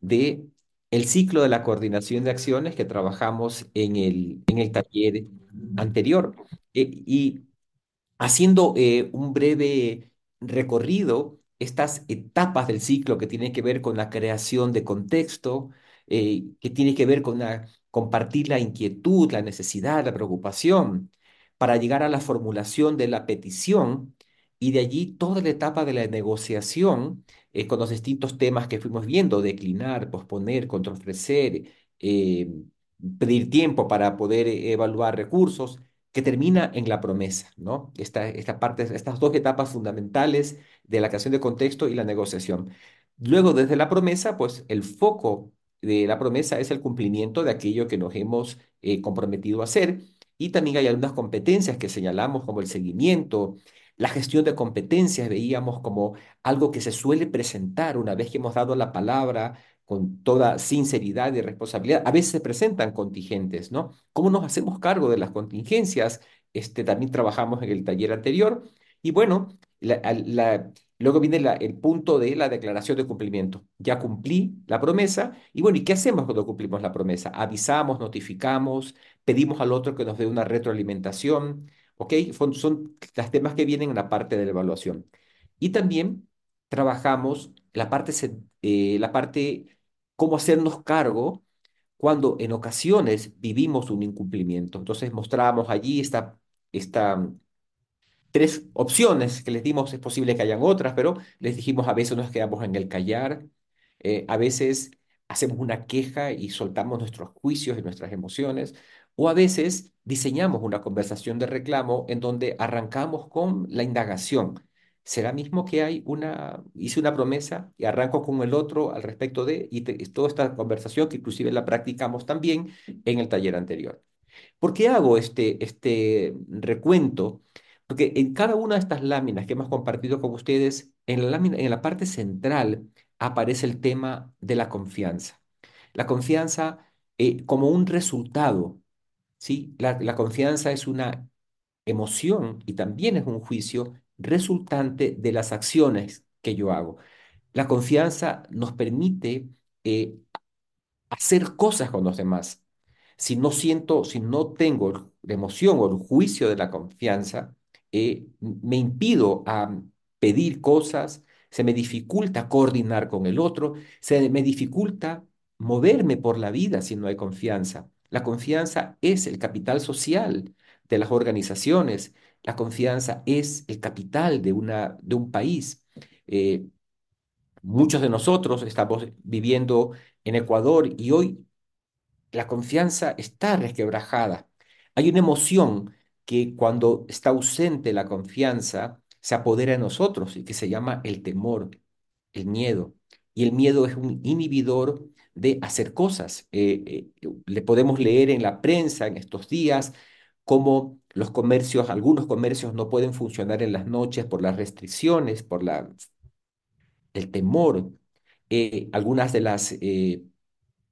de el ciclo de la coordinación de acciones que trabajamos en el, en el taller anterior. Eh, y haciendo eh, un breve recorrido, estas etapas del ciclo que tienen que ver con la creación de contexto, eh, que tiene que ver con compartir la inquietud, la necesidad, la preocupación, para llegar a la formulación de la petición y de allí toda la etapa de la negociación eh, con los distintos temas que fuimos viendo, declinar, posponer, contraofrecer, eh, pedir tiempo para poder evaluar recursos que termina en la promesa, ¿no? Esta, esta parte, estas dos etapas fundamentales de la creación de contexto y la negociación. Luego, desde la promesa, pues el foco de la promesa es el cumplimiento de aquello que nos hemos eh, comprometido a hacer. Y también hay algunas competencias que señalamos como el seguimiento, la gestión de competencias, veíamos como algo que se suele presentar una vez que hemos dado la palabra con toda sinceridad y responsabilidad. A veces se presentan contingentes, ¿no? ¿Cómo nos hacemos cargo de las contingencias? Este, también trabajamos en el taller anterior. Y bueno, luego viene el punto de la declaración de cumplimiento. Ya cumplí la promesa y bueno, ¿y qué hacemos cuando cumplimos la promesa? Avisamos, notificamos, pedimos al otro que nos dé una retroalimentación, ¿ok? Son, son temas que vienen en la parte de la evaluación. Y también trabajamos la parte, eh, la parte cómo hacernos cargo cuando en ocasiones vivimos un incumplimiento. Entonces mostramos allí esta, esta tres opciones que les dimos, es posible que hayan otras, pero les dijimos a veces nos quedamos en el callar, eh, a veces hacemos una queja y soltamos nuestros juicios y nuestras emociones, o a veces diseñamos una conversación de reclamo en donde arrancamos con la indagación. ¿Será mismo que hay una, hice una promesa y arranco con el otro al respecto de, y toda esta conversación que inclusive la practicamos también en el taller anterior? ¿Por qué hago este, este recuento? Porque en cada una de estas láminas que hemos compartido con ustedes, en la, lámina, en la parte central aparece el tema de la confianza. La confianza eh, como un resultado, ¿sí? La, confianza es una emoción y también es un juicio resultante de las acciones que yo hago. La confianza nos permite eh, hacer cosas con los demás. Si no siento, si no tengo la emoción o el juicio de la confianza, eh, me impido a pedir cosas, se me dificulta coordinar con el otro, se me dificulta moverme por la vida si no hay confianza. La confianza es el capital social de las organizaciones, la confianza es el capital de, una, de un país. Eh, muchos de nosotros estamos viviendo en Ecuador y hoy la confianza está resquebrajada. Hay una emoción que cuando está ausente la confianza se apodera de nosotros y que se llama el temor, el miedo. Y el miedo es un inhibidor de hacer cosas. Eh, eh, le podemos leer en la prensa en estos días cómo los comercios, algunos comercios no pueden funcionar en las noches por las restricciones, por la, el temor. Eh, algunas de las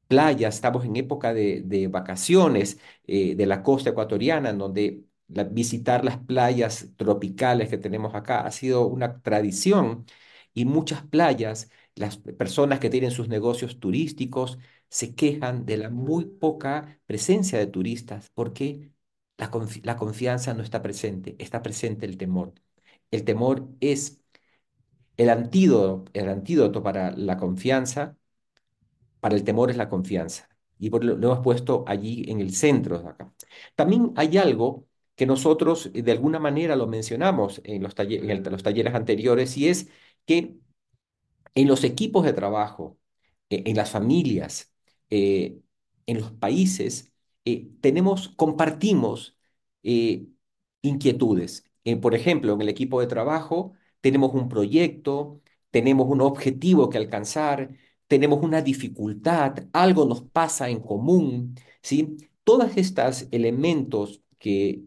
playas, estamos en época de, vacaciones eh, de la costa ecuatoriana, en donde visitar las playas tropicales que tenemos acá ha sido una tradición y muchas playas, las personas que tienen sus negocios turísticos se quejan de la muy poca presencia de turistas. ¿Por qué? La, confianza no está presente, está presente el temor. El temor es el antídoto, el antídoto para la confianza, para el temor es la confianza. Y lo, hemos puesto allí en el centro de acá. También hay algo que nosotros de alguna manera lo mencionamos en los, en los talleres anteriores y es que en los equipos de trabajo, e, en las familias, eh, en los países, eh, tenemos, compartimos eh, inquietudes. Eh, por ejemplo, en el equipo de trabajo tenemos un proyecto, tenemos un objetivo que alcanzar, tenemos una dificultad, algo nos pasa en común, ¿sí? Todos estos elementos que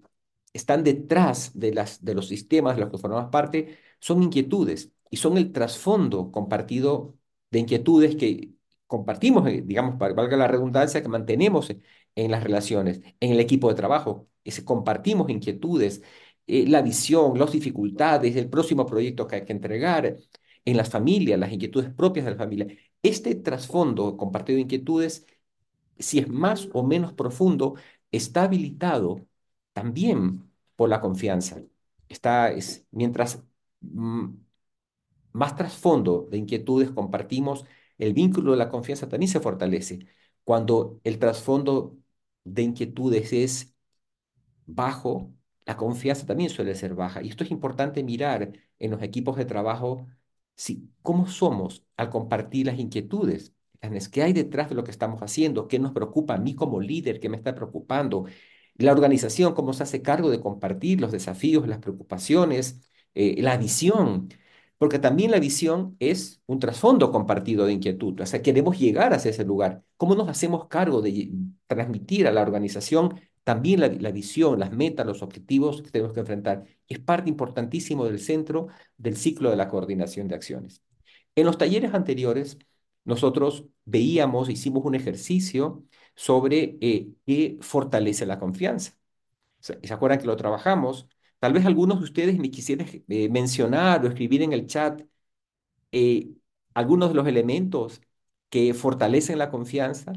están detrás de, las, de los sistemas de los que formamos parte son inquietudes y son el trasfondo compartido de inquietudes que compartimos, digamos, valga la redundancia, que mantenemos en las relaciones, en el equipo de trabajo. Ese, compartimos inquietudes, eh, la visión, las dificultades, el próximo proyecto que hay que entregar, en las familias, las inquietudes propias de la familia. Este trasfondo compartido de inquietudes, si es más o menos profundo, está habilitado también por la confianza. Está, es, mientras mm, más trasfondo de inquietudes compartimos, el vínculo de la confianza también se fortalece. Cuando el trasfondo de inquietudes es bajo, la confianza también suele ser baja. Y esto es importante mirar en los equipos de trabajo, si, cómo somos al compartir las inquietudes. ¿Qué hay detrás de lo que estamos haciendo? ¿Qué nos preocupa a mí como líder? ¿Qué me está preocupando? La organización, cómo se hace cargo de compartir los desafíos, las preocupaciones, eh, la visión porque también la visión es un trasfondo compartido de inquietud, o sea, queremos llegar hacia ese lugar. ¿Cómo nos hacemos cargo de transmitir a la organización también la, visión, las metas, los objetivos que tenemos que enfrentar? Es parte importantísimo del centro del ciclo de la coordinación de acciones. En los talleres anteriores, nosotros veíamos, hicimos un ejercicio sobre eh, qué fortalece la confianza. ¿Se acuerdan que lo trabajamos? Tal vez algunos de ustedes me quisieran eh, mencionar o escribir en el chat eh, algunos de los elementos que fortalecen la confianza.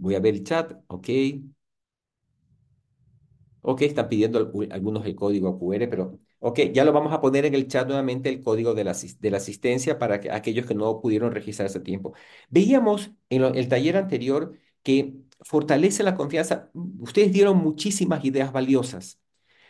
Voy a ver el chat, ok. Ok, están pidiendo algunos el código QR, pero ok, ya lo vamos a poner en el chat nuevamente el código de la, de la asistencia para que, aquellos que no pudieron registrar ese tiempo. Veíamos en el taller anterior que fortalece la confianza. Ustedes dieron muchísimas ideas valiosas.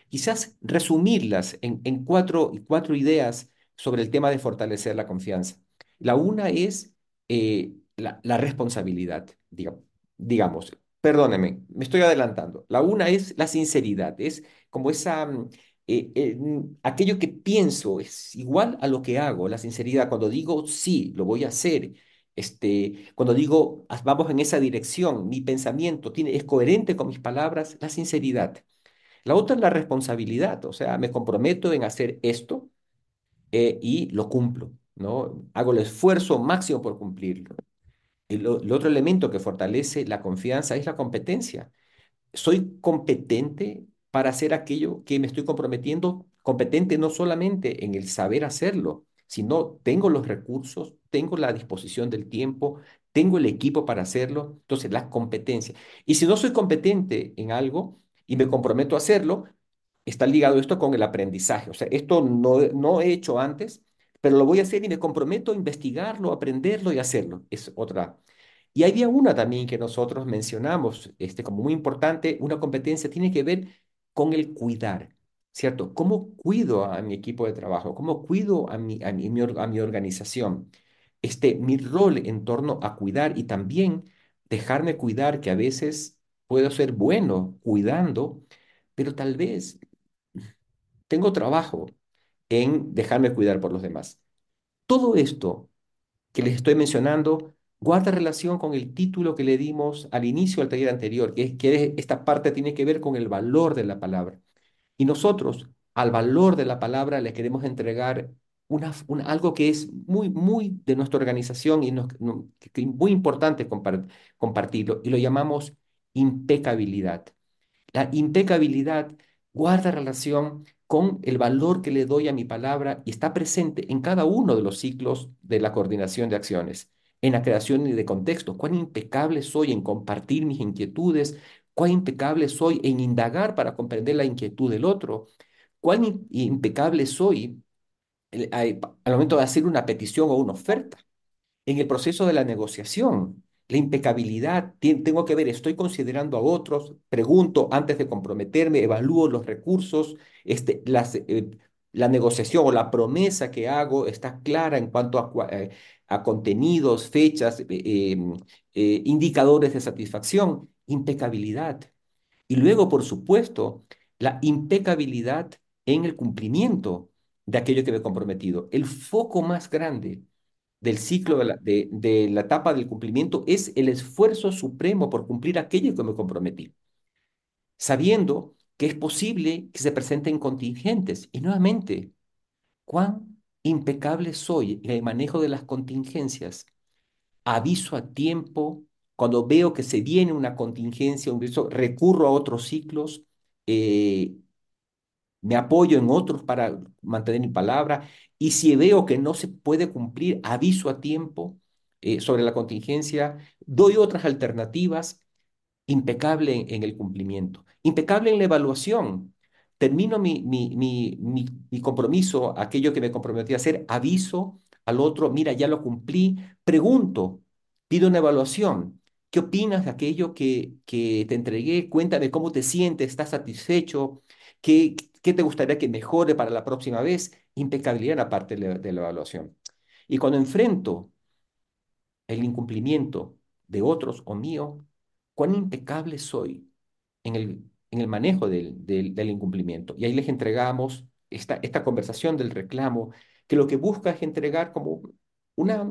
Quizás resumirlas en, en cuatro, cuatro ideas sobre el tema de fortalecer la confianza. La una es eh, la, la, responsabilidad, digamos, digamos perdóneme, me estoy adelantando. La una es la sinceridad, es como esa, mm, eh, eh, aquello que pienso es igual a lo que hago, la sinceridad. Cuando digo sí, lo voy a hacer, este, cuando digo vamos en esa dirección, mi pensamiento tiene, es coherente con mis palabras, la sinceridad. La otra es la responsabilidad, o sea, me comprometo en hacer esto eh, y lo cumplo, ¿no? Hago el esfuerzo máximo por cumplirlo. El otro elemento que fortalece la confianza es la competencia. Soy competente para hacer aquello que me estoy comprometiendo, competente no solamente en el saber hacerlo, sino tengo los recursos, tengo la disposición del tiempo, tengo el equipo para hacerlo, entonces la competencia. Y si no soy competente en algo y me comprometo a hacerlo, está ligado esto con el aprendizaje. O sea, esto no, no he hecho antes, pero lo voy a hacer y me comprometo a investigarlo, aprenderlo y hacerlo. Es otra. Y había una también que nosotros mencionamos este, como muy importante, una competencia tiene que ver con el cuidar, ¿cierto? ¿Cómo cuido a mi equipo de trabajo? ¿Cómo cuido a mi, a mi, a mi organización? Este, mi rol en torno a cuidar y también dejarme cuidar, que a veces puedo ser bueno cuidando, pero tal vez tengo trabajo en dejarme cuidar por los demás. Todo esto que les estoy mencionando guarda relación con el título que le dimos al inicio del taller anterior, que es que esta parte tiene que ver con el valor de la palabra. Y nosotros al valor de la palabra le queremos entregar una, algo que es muy, muy de nuestra organización y muy importante compartirlo, y lo llamamos impecabilidad. La impecabilidad guarda relación con el valor que le doy a mi palabra y está presente en cada uno de los ciclos de la coordinación de acciones, en la creación de contexto. Cuán impecable soy en compartir mis inquietudes, cuán impecable soy en indagar para comprender la inquietud del otro, cuán impecable soy al momento de hacer una petición o una oferta, en el proceso de la negociación la impecabilidad, tengo que ver, estoy considerando a otros, pregunto antes de comprometerme, evalúo los recursos, este, las, eh, la negociación o la promesa que hago está clara en cuanto a, eh, contenidos, fechas, eh, em, indicadores de satisfacción, impecabilidad. Y luego, por supuesto, la impecabilidad en el cumplimiento de aquello que me he comprometido. El foco más grande del ciclo de la, de, la etapa del cumplimiento es el esfuerzo supremo por cumplir aquello que me comprometí, sabiendo que es posible que se presenten contingentes. Y nuevamente, cuán impecable soy en el manejo de las contingencias. Aviso a tiempo, cuando veo que se viene una contingencia, un recurro a otros ciclos, eh, me apoyo en otros para mantener mi palabra y si veo que no se puede cumplir, aviso a tiempo eh, sobre la contingencia, doy otras alternativas, impecable en, el cumplimiento, impecable en la evaluación. Termino mi, mi, mi, mi, mi compromiso, aquello que me comprometí a hacer, aviso al otro, mira, ya lo cumplí, pregunto, pido una evaluación. ¿Qué opinas de aquello que, que te entregué? Cuéntame cómo te sientes, ¿estás satisfecho? ¿Qué, qué te gustaría que mejore para la próxima vez? Impecabilidad en la parte de la, de la evaluación. Y cuando enfrento el incumplimiento de otros o mío, cuán impecable soy en el, en el manejo del, del, incumplimiento. Y ahí les entregamos esta, esta conversación del reclamo, que lo que busca es entregar como una,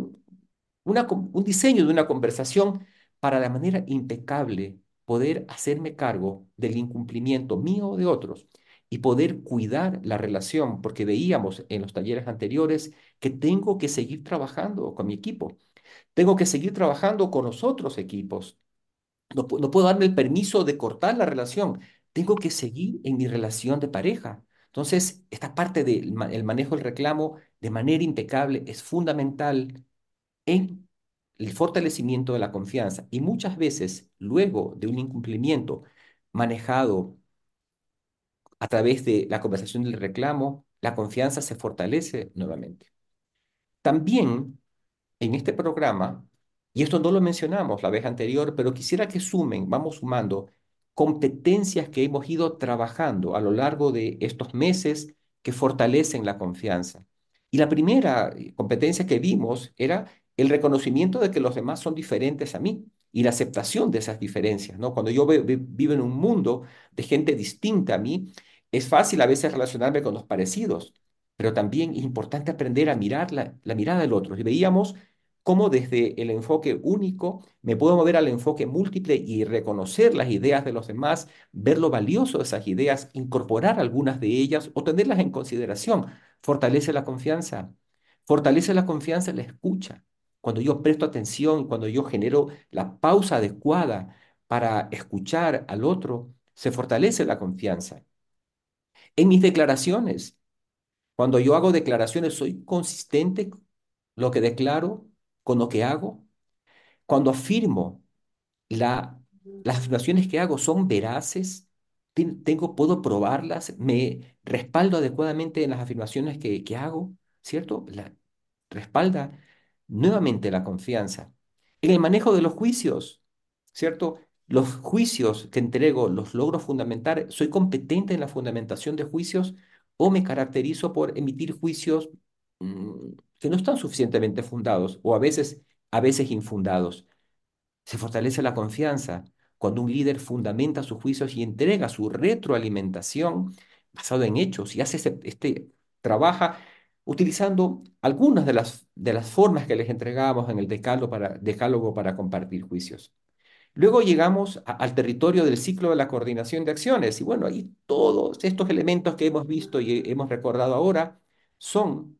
una, un diseño de una conversación para de manera impecable poder hacerme cargo del incumplimiento mío o de otros y poder cuidar la relación, porque veíamos en los talleres anteriores que tengo que seguir trabajando con mi equipo, tengo que seguir trabajando con los otros equipos, no, pu- no puedo darme el permiso de cortar la relación, tengo que seguir en mi relación de pareja. Entonces, esta parte del ma- el manejo del reclamo de manera impecable es fundamental en el fortalecimiento de la confianza. Y muchas veces, luego de un incumplimiento manejado a través de la conversación del reclamo, la confianza se fortalece nuevamente. También en este programa, y esto no lo mencionamos la vez anterior, pero quisiera que sumen, vamos sumando competencias que hemos ido trabajando a lo largo de estos meses que fortalecen la confianza. Y la primera eh, competencia que vimos era el reconocimiento de que los demás son diferentes a mí y la aceptación de esas diferencias, ¿no? Cuando yo vivo en un mundo de gente distinta a mí, es fácil a veces relacionarme con los parecidos, pero también es importante aprender a mirar la, la mirada del otro. Y veíamos cómo desde el enfoque único me puedo mover al enfoque múltiple y reconocer las ideas de los demás, ver lo valioso de esas ideas, incorporar algunas de ellas o tenerlas en consideración. Fortalece la confianza. Fortalece la confianza en la escucha. Cuando yo presto atención, cuando yo genero la pausa adecuada para escuchar al otro, se fortalece la confianza. En mis declaraciones, cuando yo hago declaraciones, soy consistente lo que declaro con lo que hago. Cuando afirmo, la, las afirmaciones que hago son veraces, Ten- tengo, puedo probarlas, me respaldo adecuadamente en las afirmaciones que, que hago, ¿cierto? La, respalda nuevamente la confianza. En el manejo de los juicios, ¿cierto? Los juicios que entrego, los logro fundamentar, ¿soy competente en la fundamentación de juicios o me caracterizo por emitir juicios mm, que no están suficientemente fundados o a veces, a veces infundados? Se fortalece la confianza cuando un líder fundamenta sus juicios y entrega su retroalimentación basado en hechos y hace ese- este, trabaja utilizando algunas de las, de las formas que les entregamos en el decálogo para, decálogo para compartir juicios. Luego llegamos al territorio del ciclo de la coordinación de acciones y bueno, ahí todos estos elementos que hemos visto y hemos recordado ahora son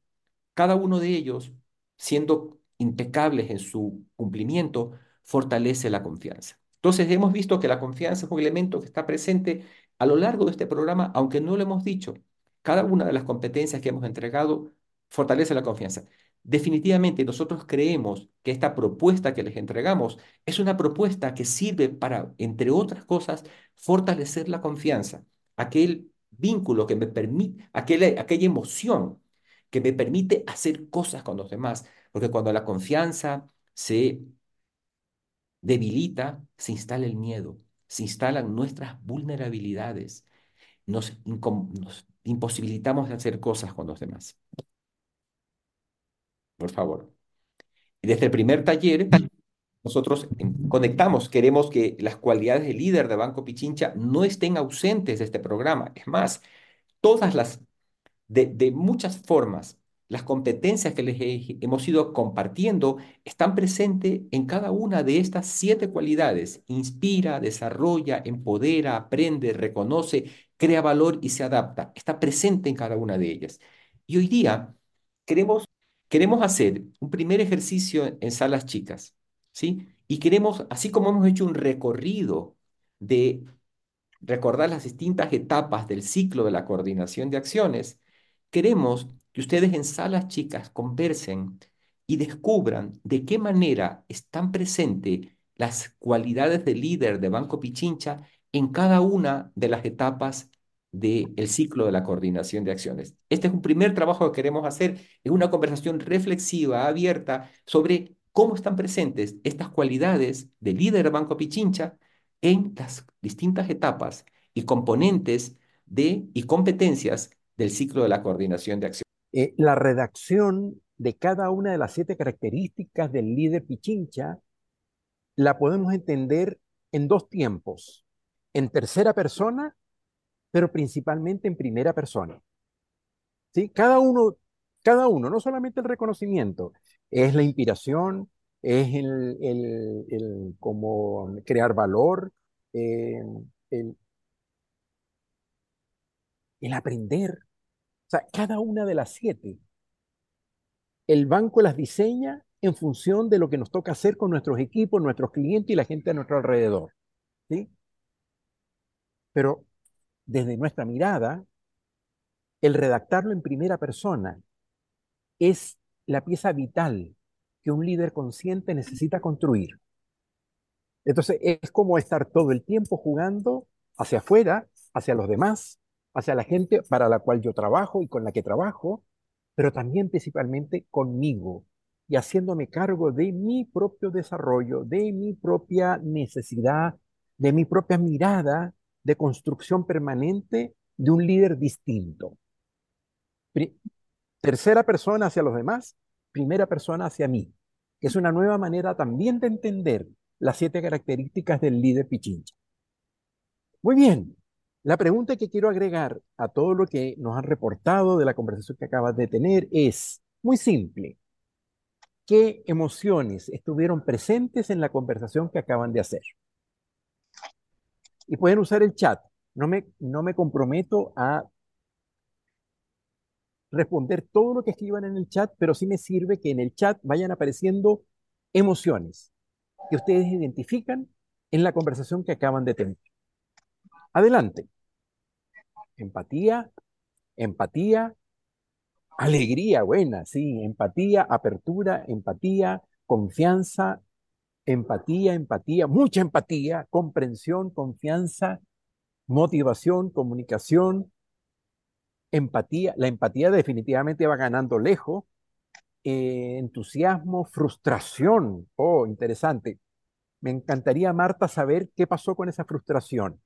cada uno de ellos, siendo impecables en su cumplimiento, fortalece la confianza. Entonces, hemos visto que la confianza es un elemento que está presente a lo largo de este programa, aunque no lo hemos dicho. Cada una de las competencias que hemos entregado fortalece la confianza. Definitivamente, nosotros creemos que esta propuesta que les entregamos es una propuesta que sirve para, entre otras cosas, fortalecer la confianza, aquel vínculo que me permite, aquella, aquella emoción que me permite hacer cosas con los demás. Porque cuando la confianza se debilita, se instala el miedo, se instalan nuestras vulnerabilidades, nos, imposibilitamos de hacer cosas con los demás. Por favor. Desde el primer taller, nosotros conectamos, queremos que las cualidades de líder de Banco Pichincha no estén ausentes de este programa. Es más, todas las de, muchas formas. Las competencias que les he- hemos ido compartiendo están presentes en cada una de estas siete cualidades. Inspira, desarrolla, empodera, aprende, reconoce, crea valor y se adapta. Está presente en cada una de ellas. Y hoy día queremos, queremos hacer un primer ejercicio en salas chicas, ¿sí? Y queremos, así como hemos hecho un recorrido de recordar las distintas etapas del ciclo de la coordinación de acciones, queremos que ustedes en salas chicas conversen y descubran de qué manera están presentes las cualidades de líder de Banco Pichincha en cada una de las etapas del ciclo de la coordinación de acciones. Este es un primer trabajo que queremos hacer, es una conversación reflexiva, abierta, sobre cómo están presentes estas cualidades de líder de Banco Pichincha en las distintas etapas y componentes de y competencias del ciclo de la coordinación de acciones. Eh, la redacción de cada una de las siete características del líder Pichincha la podemos entender en dos tiempos, en tercera persona, pero principalmente en primera persona. ¿Sí? Cada uno, cada uno, no solamente el reconocimiento, es la inspiración, es el, el, el como crear valor, eh, el, el aprender. O sea, cada una de las siete, el banco las diseña en función de lo que nos toca hacer con nuestros equipos, nuestros clientes y la gente a nuestro alrededor. ¿sí? Pero desde nuestra mirada, el redactarlo en primera persona es la pieza vital que un líder consciente necesita construir. Entonces es como estar todo el tiempo jugando hacia afuera, hacia los demás, hacia la gente para la cual yo trabajo y con la que trabajo, pero también principalmente conmigo y haciéndome cargo de mi propio desarrollo, de mi propia necesidad, de mi propia mirada de construcción permanente de un líder distinto. Tercera persona hacia los demás, primera persona hacia mí, que es una nueva manera también de entender las siete características del líder Pichincha. Muy bien, la pregunta que quiero agregar a todo lo que nos han reportado de la conversación que acabas de tener es muy simple. ¿Qué emociones estuvieron presentes en la conversación que acaban de hacer? Y pueden usar el chat. No me, no me comprometo a responder todo lo que escriban en el chat, pero sí me sirve que en el chat vayan apareciendo emociones que ustedes identifican en la conversación que acaban de tener. Adelante. Empatía, empatía, alegría, buena, sí, empatía, apertura, empatía, confianza, empatía, empatía, mucha empatía, comprensión, confianza, motivación, comunicación, empatía. La empatía definitivamente va ganando lejos. Eh, entusiasmo, frustración. Oh, interesante. Me encantaría, Marta, saber qué pasó con esa frustración.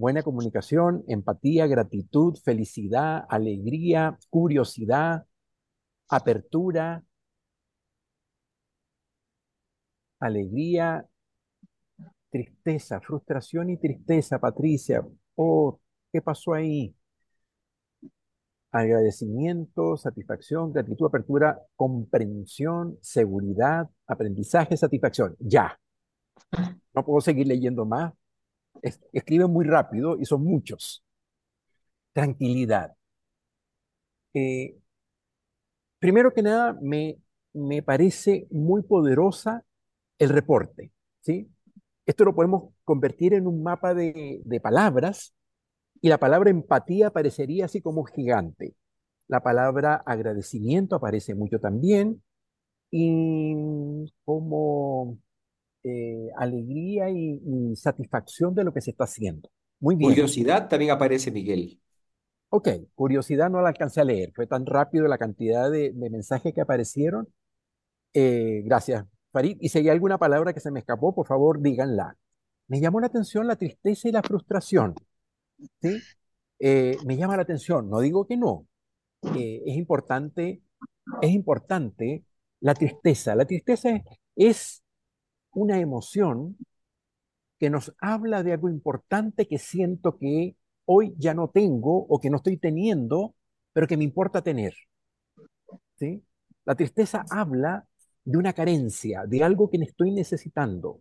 Buena comunicación, empatía, gratitud, felicidad, alegría, curiosidad, apertura, alegría, tristeza, frustración y tristeza, Patricia. Oh, ¿qué pasó ahí? Agradecimiento, satisfacción, gratitud, apertura, comprensión, seguridad, aprendizaje, satisfacción. Ya. No puedo seguir leyendo más. Escribe muy rápido y son muchos. Tranquilidad. Eh, primero que nada, me, me parece muy poderosa el reporte, ¿sí? Esto lo podemos convertir en un mapa de, palabras y la palabra empatía aparecería así como gigante. La palabra agradecimiento aparece mucho también y como eh, alegría y, satisfacción de lo que se está haciendo. Muy bien. Curiosidad también aparece, Miguel. Ok, curiosidad no la alcancé a leer, fue tan rápido la cantidad de, mensajes que aparecieron. Eh, gracias, Farid, y si hay alguna palabra que se me escapó, por favor, díganla. Me llamó la atención la tristeza y la frustración. ¿sí? Eh, me llama la atención, no digo que no. Eh, es importante, es importante la tristeza. La tristeza es una emoción que nos habla de algo importante que siento que hoy ya no tengo o que no estoy teniendo, pero que me importa tener. ¿sí? La tristeza habla de una carencia, de algo que estoy necesitando.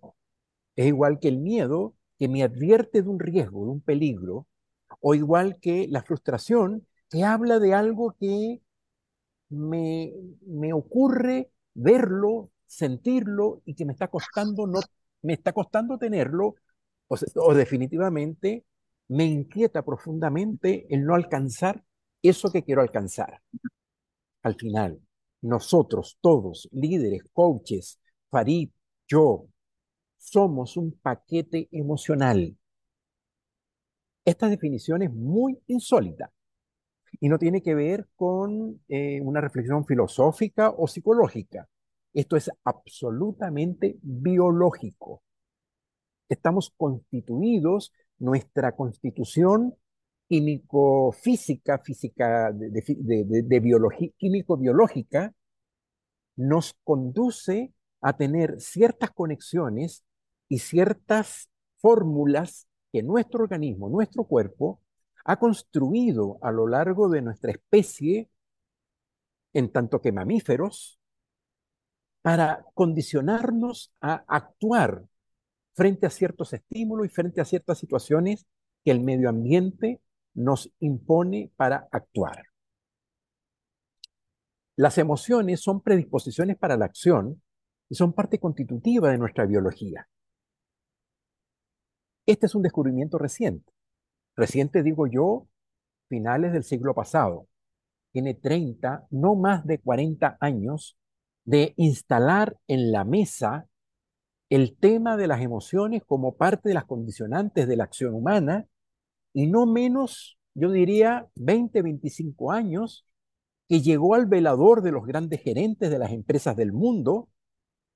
Es igual que el miedo que me advierte de un riesgo, de un peligro, o igual que la frustración que habla de algo que me, me ocurre verlo, sentirlo y que me está costando no me está costando tenerlo o, definitivamente me inquieta profundamente el no alcanzar eso que quiero alcanzar. Al final, nosotros todos, líderes, coaches, Farid, yo, somos un paquete emocional. Esta definición es muy insólita y no tiene que ver con eh, una reflexión filosófica o psicológica. Esto es absolutamente biológico. Estamos constituidos, nuestra constitución químico-física, física de, biología, químico-biológica, nos conduce a tener ciertas conexiones y ciertas fórmulas que nuestro organismo, nuestro cuerpo, ha construido a lo largo de nuestra especie, en tanto que mamíferos, para condicionarnos a actuar frente a ciertos estímulos y frente a ciertas situaciones que el medio ambiente nos impone para actuar. Las emociones son predisposiciones para la acción y son parte constitutiva de nuestra biología. Este es un descubrimiento reciente. Reciente, digo yo, finales del siglo pasado. Tiene 30, no más de 40 años de instalar en la mesa el tema de las emociones como parte de las condicionantes de la acción humana y no menos, yo diría, 20, 25 años que llegó al velador de los grandes gerentes de las empresas del mundo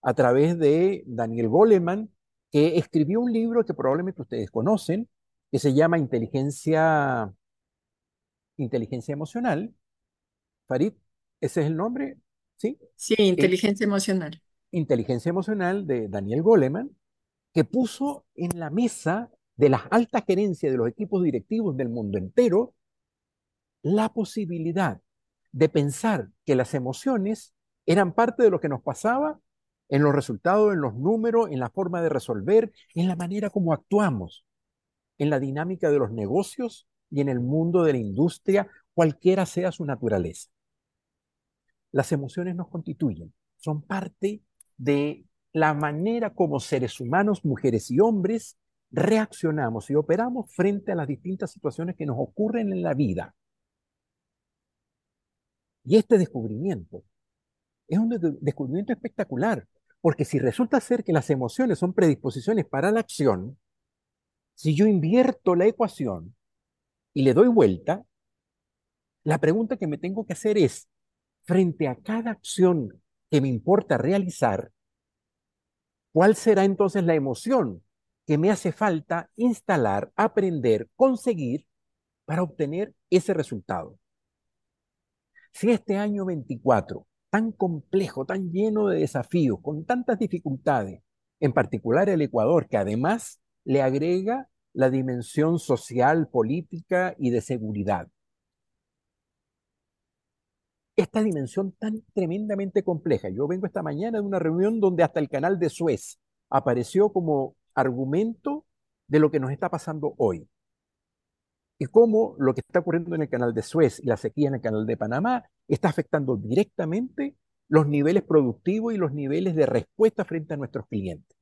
a través de Daniel Goleman, que escribió un libro que probablemente ustedes conocen, que se llama Inteligencia, Inteligencia Emocional. Farid, ¿ese es el nombre? Sí. Sí, Inteligencia Emocional. Inteligencia Emocional de Daniel Goleman, que puso en la mesa de las altas gerencias de los equipos directivos del mundo entero la posibilidad de pensar que las emociones eran parte de lo que nos pasaba en los resultados, en los números, en la forma de resolver, en la manera como actuamos, en la dinámica de los negocios y en el mundo de la industria, cualquiera sea su naturaleza. Las emociones nos constituyen, son parte de la manera como seres humanos, mujeres y hombres, reaccionamos y operamos frente a las distintas situaciones que nos ocurren en la vida. Y este descubrimiento es un descubrimiento espectacular, porque si resulta ser que las emociones son predisposiciones para la acción, si yo invierto la ecuación y le doy vuelta, la pregunta que me tengo que hacer es, frente a cada acción que me importa realizar, ¿cuál será entonces la emoción que me hace falta instalar, aprender, conseguir para obtener ese resultado? Si este año 24, tan complejo, tan lleno de desafíos, con tantas dificultades, en particular el Ecuador, que además le agrega la dimensión social, política y de seguridad. Esta dimensión tan tremendamente compleja. Yo vengo esta mañana de una reunión donde hasta el canal de Suez apareció como argumento de lo que nos está pasando hoy y cómo lo que está ocurriendo en el canal de Suez y la sequía en el canal de Panamá está afectando directamente los niveles productivos y los niveles de respuesta frente a nuestros clientes.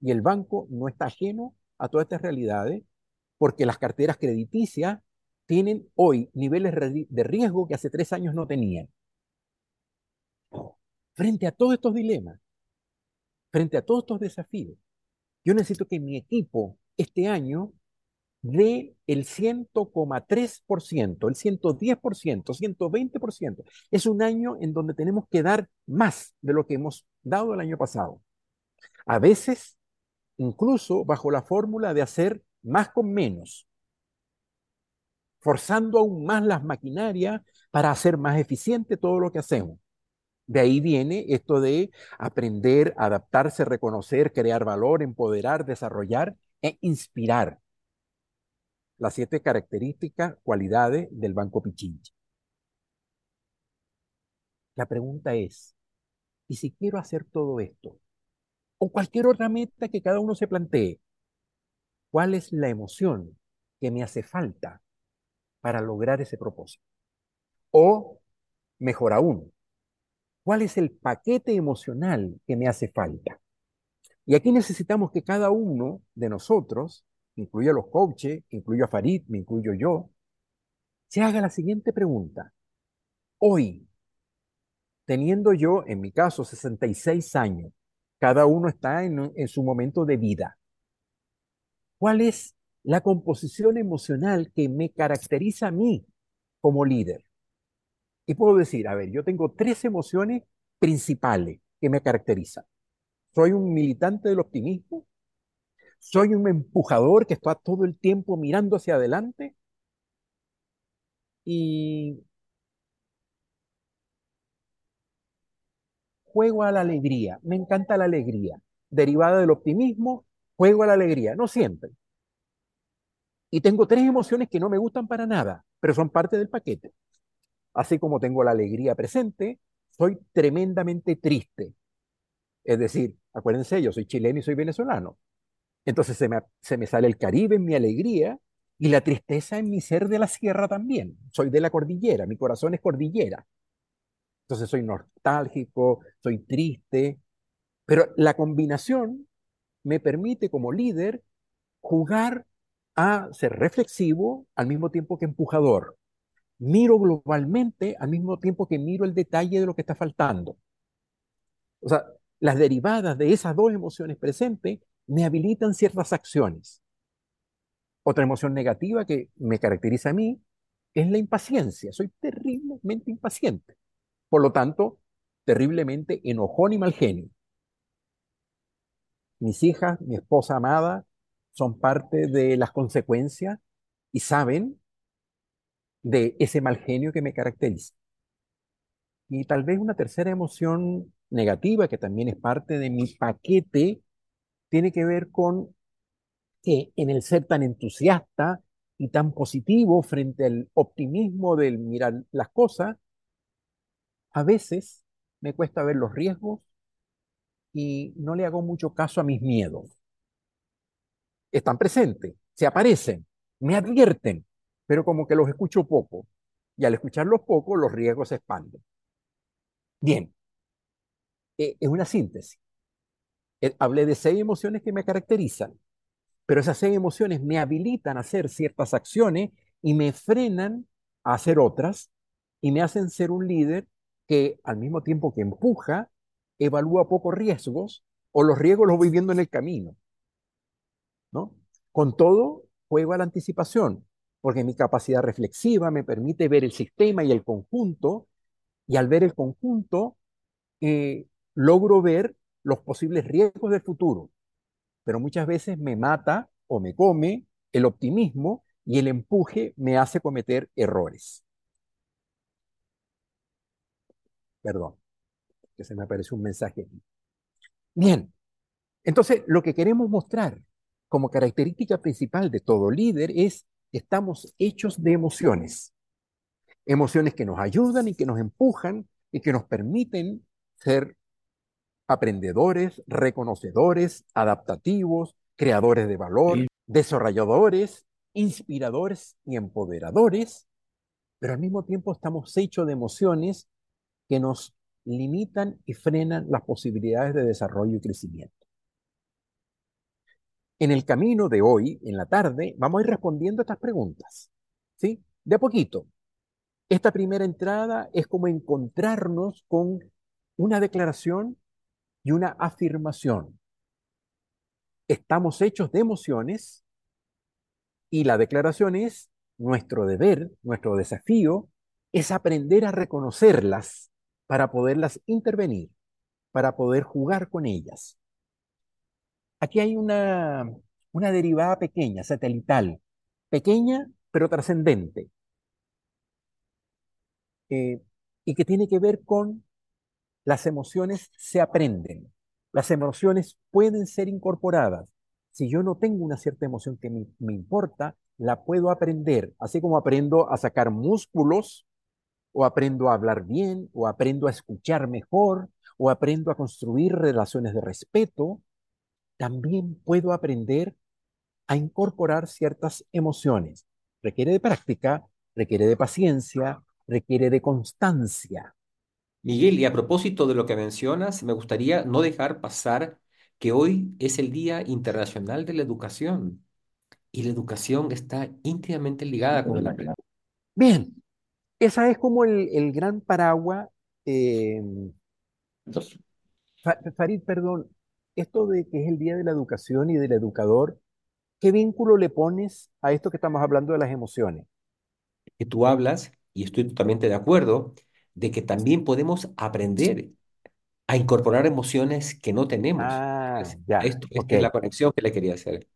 Y el banco no está ajeno a todas estas realidades porque las carteras crediticias tienen hoy niveles de riesgo que hace tres años no tenían. Frente a todos estos dilemas, frente a todos estos desafíos, yo necesito que mi equipo este año de el 100,3%, el 110%, 120%. Es un año en donde tenemos que dar más de lo que hemos dado el año pasado. A veces, incluso bajo la fórmula de hacer más con menos, forzando aún más las maquinarias para hacer más eficiente todo lo que hacemos. De ahí viene esto de aprender, adaptarse, reconocer, crear valor, empoderar, desarrollar e inspirar las siete características, cualidades del Banco Pichincha. La pregunta es, ¿y si quiero hacer todo esto? O cualquier otra meta que cada uno se plantee, ¿cuál es la emoción que me hace falta para lograr ese propósito? O, mejor aún, ¿cuál es el paquete emocional que me hace falta? Y aquí necesitamos que cada uno de nosotros incluyo a los coaches, incluyo a Farid, me incluyo yo, se haga la siguiente pregunta. Hoy, teniendo yo, en mi caso, 66 años, cada uno está en, en su momento de vida. ¿Cuál es la composición emocional que me caracteriza a mí como líder? Y puedo decir, a ver, yo tengo tres emociones principales que me caracterizan. Soy un militante del optimismo, soy un empujador que está todo el tiempo mirando hacia adelante y juego a la alegría. Me encanta la alegría. Derivada del optimismo, juego a la alegría. No siempre. Y tengo tres emociones que no me gustan para nada, pero son parte del paquete. Así como tengo la alegría presente, soy tremendamente triste. Es decir, acuérdense, yo soy chileno y soy venezolano. Entonces se me, se me sale el Caribe en mi alegría y la tristeza en mi ser de la sierra también. Soy de la cordillera, mi corazón es cordillera. Entonces soy nostálgico, soy triste, pero la combinación me permite como líder jugar a ser reflexivo al mismo tiempo que empujador. Miro globalmente al mismo tiempo que miro el detalle de lo que está faltando. O sea, las derivadas de esas dos emociones presentes me habilitan ciertas acciones. Otra emoción negativa que me caracteriza a mí es la impaciencia. Soy terriblemente impaciente. Por lo tanto, terriblemente enojón y mal genio. Mis hijas, mi esposa amada, son parte de las consecuencias y saben de ese mal genio que me caracteriza. Y tal vez una tercera emoción negativa, que también es parte de mi paquete, tiene que ver con que en el ser tan entusiasta y tan positivo frente al optimismo del mirar las cosas, a veces me cuesta ver los riesgos y no le hago mucho caso a mis miedos. Están presentes, se aparecen, me advierten, pero como que los escucho poco. Y al escucharlos poco, los riesgos se expanden. Bien, eh, es una síntesis. Eh, hablé de seis emociones que me caracterizan, pero esas seis emociones me habilitan a hacer ciertas acciones y me frenan a hacer otras y me hacen ser un líder que al mismo tiempo que empuja, evalúa pocos riesgos o los riesgos los voy viendo en el camino. Con todo, juego a la anticipación, porque mi capacidad reflexiva me permite ver el sistema y el conjunto, y al ver el conjunto, eh, logro ver los posibles riesgos del futuro. Pero muchas veces me mata o me come el optimismo y el empuje me hace cometer errores. Perdón, que se me apareció un mensaje. Bien, entonces lo que queremos mostrar como característica principal de todo líder es que estamos hechos de emociones. Emociones que nos ayudan y que nos empujan y que nos permiten ser aprendedores, reconocedores, adaptativos, creadores de valor, desarrolladores, inspiradores y empoderadores, pero al mismo tiempo estamos hechos de emociones que nos limitan y frenan las posibilidades de desarrollo y crecimiento. En el camino de hoy, en la tarde, vamos a ir respondiendo estas preguntas, ¿sí? De a poquito. Esta primera entrada es como encontrarnos con una declaración y una afirmación. Estamos hechos de emociones y la declaración es nuestro deber, nuestro desafío, es aprender a reconocerlas para poderlas intervenir, para poder jugar con ellas. Aquí hay una, una derivada pequeña, satelital, pequeña pero trascendente, eh, y que tiene que ver con las emociones se aprenden, las emociones pueden ser incorporadas. Si yo no tengo una cierta emoción que me, me importa, la puedo aprender, así como aprendo a sacar músculos o aprendo a hablar bien, o aprendo a escuchar mejor, o aprendo a construir relaciones de respeto, también puedo aprender a incorporar ciertas emociones. Requiere de práctica, requiere de paciencia, requiere de constancia. Miguel, y a propósito de lo que mencionas, me gustaría no dejar pasar que hoy es el Día Internacional de la Educación. y la educación está íntimamente ligada con el aprendizaje. Bien, esa es como el, el gran paraguas. eh, Fa- Farid, perdón, esto de que es el Día de la Educación y del Educador, ¿qué vínculo le pones a esto que estamos hablando de las emociones? Que tú hablas, y estoy totalmente de acuerdo, de que también podemos aprender a incorporar emociones que no tenemos. Ah, Es- ya, esto, ok, esta es la conexión que le quería hacer.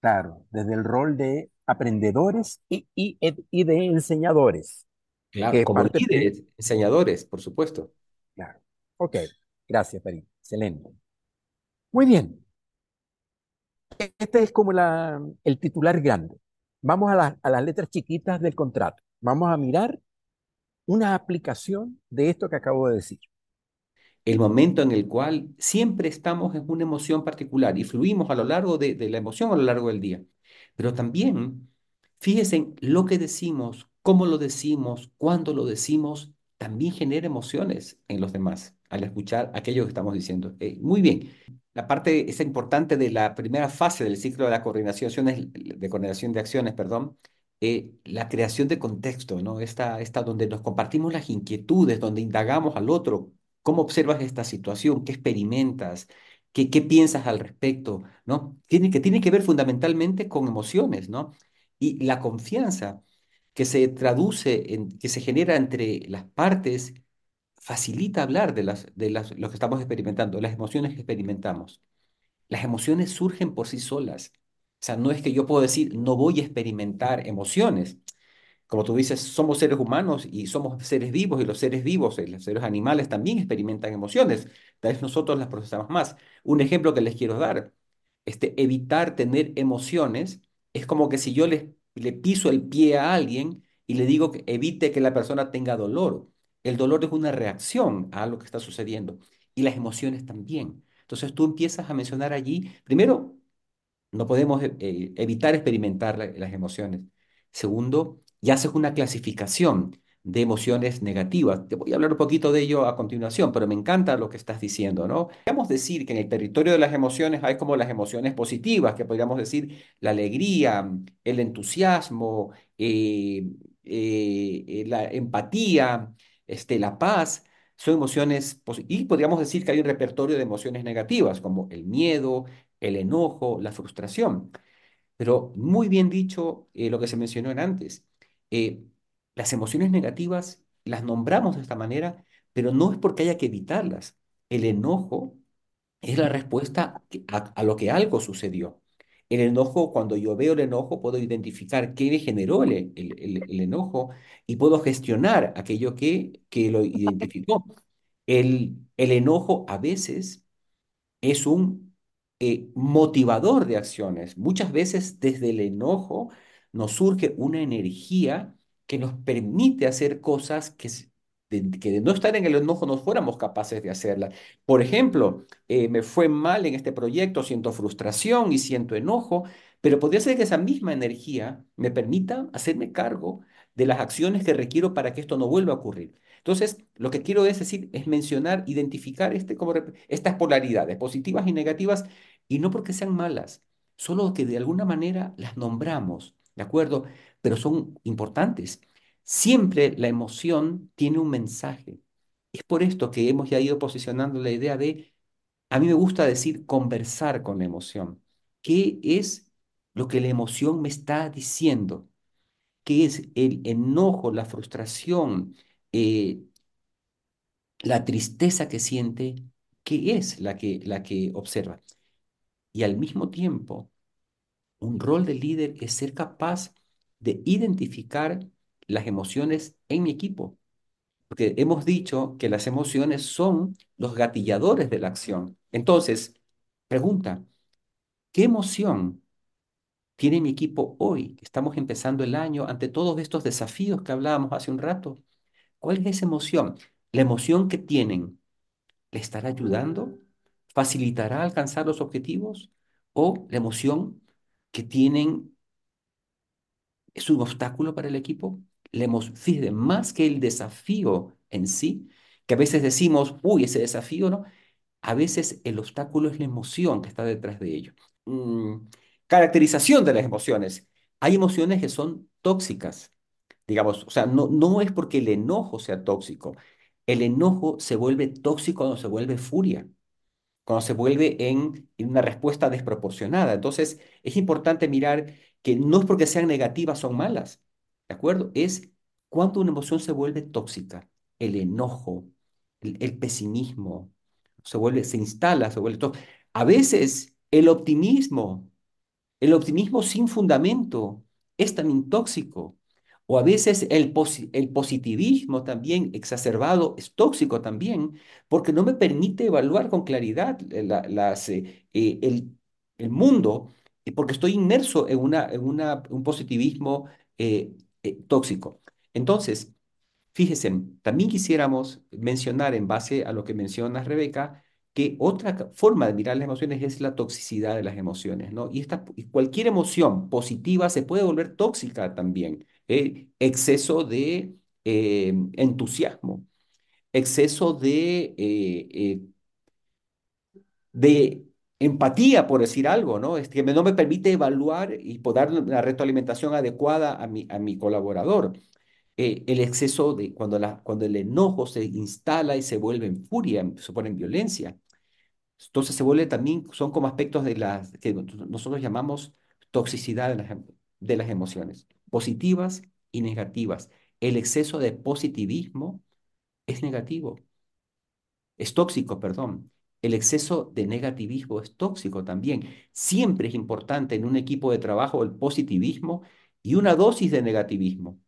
claro, desde el rol de aprendedores y, y, de enseñadores, Claro, como líderes, enseñadores, por supuesto. claro. Ok, gracias, Farid, excelente. Muy bien, este es como el titular grande. Vamos a las letras chiquitas del contrato. Vamos a mirar una aplicación de esto que acabo de decir. el momento en el cual siempre estamos en una emoción particular y fluimos a lo largo de, de la emoción a lo largo del día. Pero también, fíjense en lo que decimos, cómo lo decimos, cuándo lo decimos, también genera emociones en los demás al escuchar aquello que estamos diciendo. Eh, muy bien. La parte esa importante de la primera fase del ciclo de la coordinación, de coordinación de acciones, perdón, eh, la creación de contexto, ¿no? Esta, esta donde nos compartimos las inquietudes, donde indagamos al otro, ¿Cómo observas esta situación? ¿Qué experimentas? ¿Qué, qué piensas al respecto? ¿No? Tiene que, tiene que ver fundamentalmente con emociones, ¿no? Y la confianza que se traduce, en, que se genera entre las partes, facilita hablar de, las, de las, lo que estamos experimentando, las emociones que experimentamos. Las emociones surgen por sí solas. O sea, no es que yo puedo decir, no voy a experimentar emociones. Como tú dices, somos seres humanos y somos seres vivos y los seres vivos, eh, los seres animales también experimentan emociones. Tal vez nosotros las procesamos más. Un ejemplo que les quiero dar, este, evitar tener emociones es como que si yo le, le piso el pie a alguien y le digo que evite que la persona tenga dolor. El dolor es una reacción a lo que está sucediendo y las emociones también. Entonces tú empiezas a mencionar allí, primero, no podemos eh, eh, evitar experimentar la- las emociones. Segundo, ya haces una clasificación de emociones negativas. Te voy a hablar un poquito de ello a continuación, pero me encanta lo que estás diciendo, ¿no? Podríamos decir que en el territorio de las emociones hay como las emociones positivas, que podríamos decir la alegría, el entusiasmo, eh, eh, la empatía, este, la paz. Son emociones, y podríamos decir que hay un repertorio de emociones negativas, como el miedo, el enojo, la frustración. Pero muy bien dicho eh, lo que se mencionó en antes. Las emociones negativas las nombramos de esta manera, pero no es porque haya que evitarlas. El enojo es la respuesta a, lo que algo sucedió. El enojo, cuando yo veo el enojo, puedo identificar qué me generó el, el- el- enojo y puedo gestionar aquello que, que lo identificó. El, el enojo a veces es un eh, motivador de acciones. Muchas veces desde el enojo nos surge una energía que nos permite hacer cosas que, de, que no estar en el enojo no fuéramos capaces de hacerlas. Por ejemplo, eh, me fue mal en este proyecto, siento frustración y siento enojo, pero podría ser que esa misma energía me permita hacerme cargo de las acciones que requiero para que esto no vuelva a ocurrir. Entonces, lo que quiero es decir, es mencionar, identificar este como estas polaridades, positivas y negativas, y no porque sean malas, solo que de alguna manera las nombramos, ¿de acuerdo? Pero son importantes. Siempre la emoción tiene un mensaje. Es por esto que hemos ya ido posicionando la idea de, a mí me gusta decir conversar con la emoción. ¿Qué es lo que la emoción me está diciendo? ¿Qué es el enojo, la frustración? eh, la tristeza que siente, que es la que, la que observa. Y al mismo tiempo, un rol de líder es ser capaz de identificar las emociones en mi equipo. Porque hemos dicho que las emociones son los gatilladores de la acción. Entonces, pregunta, ¿qué emoción tiene mi equipo hoy? Estamos empezando el año ante todos estos desafíos que hablábamos hace un rato. ¿Cuál es esa emoción? La emoción que tienen ¿Le estará ayudando? ¿Facilitará alcanzar los objetivos? ¿O la emoción que tienen es un obstáculo para el equipo? La emo- fíjate, más que el desafío en sí, que a veces decimos, uy, ese desafío, ¿no? A veces el obstáculo es la emoción que está detrás de ello. Mm, Caracterización de las emociones. Hay emociones que son tóxicas, digamos, o sea, no, no es porque el enojo sea tóxico. El enojo se vuelve tóxico cuando se vuelve furia, cuando se vuelve en, una respuesta desproporcionada. Entonces, es importante mirar que no es porque sean negativas, son malas, ¿de acuerdo? Es cuando una emoción se vuelve tóxica, el enojo, el, el pesimismo, se vuelve, se instala, se vuelve tóxico. A veces el optimismo el optimismo sin fundamento es también tóxico. O a veces el, el positivismo también exacerbado es tóxico también, porque no me permite evaluar con claridad las, eh, eh, el, el, mundo, porque estoy inmerso en, una, en una, un positivismo eh, tóxico. Entonces, fíjense, también quisiéramos mencionar en base a lo que menciona Rebeca, que otra forma de mirar las emociones es la toxicidad de las emociones, ¿no? Y, esta, cualquier emoción positiva se puede volver tóxica también. ¿Eh? Exceso de eh, entusiasmo, exceso de, eh, de empatía, por decir algo, ¿no? Es que no me permite evaluar y poder dar una retroalimentación adecuada a mi, a mi colaborador. el exceso de cuando, la, cuando el enojo se instala y se vuelve en furia, se pone en violencia. Entonces se vuelve también, son como aspectos de las que nosotros llamamos toxicidad de las, de las emociones, positivas y negativas. El exceso de positivismo es negativo, es tóxico, perdón. El exceso de negativismo es tóxico también. Siempre es importante en un equipo de trabajo el positivismo y una dosis de negativismo.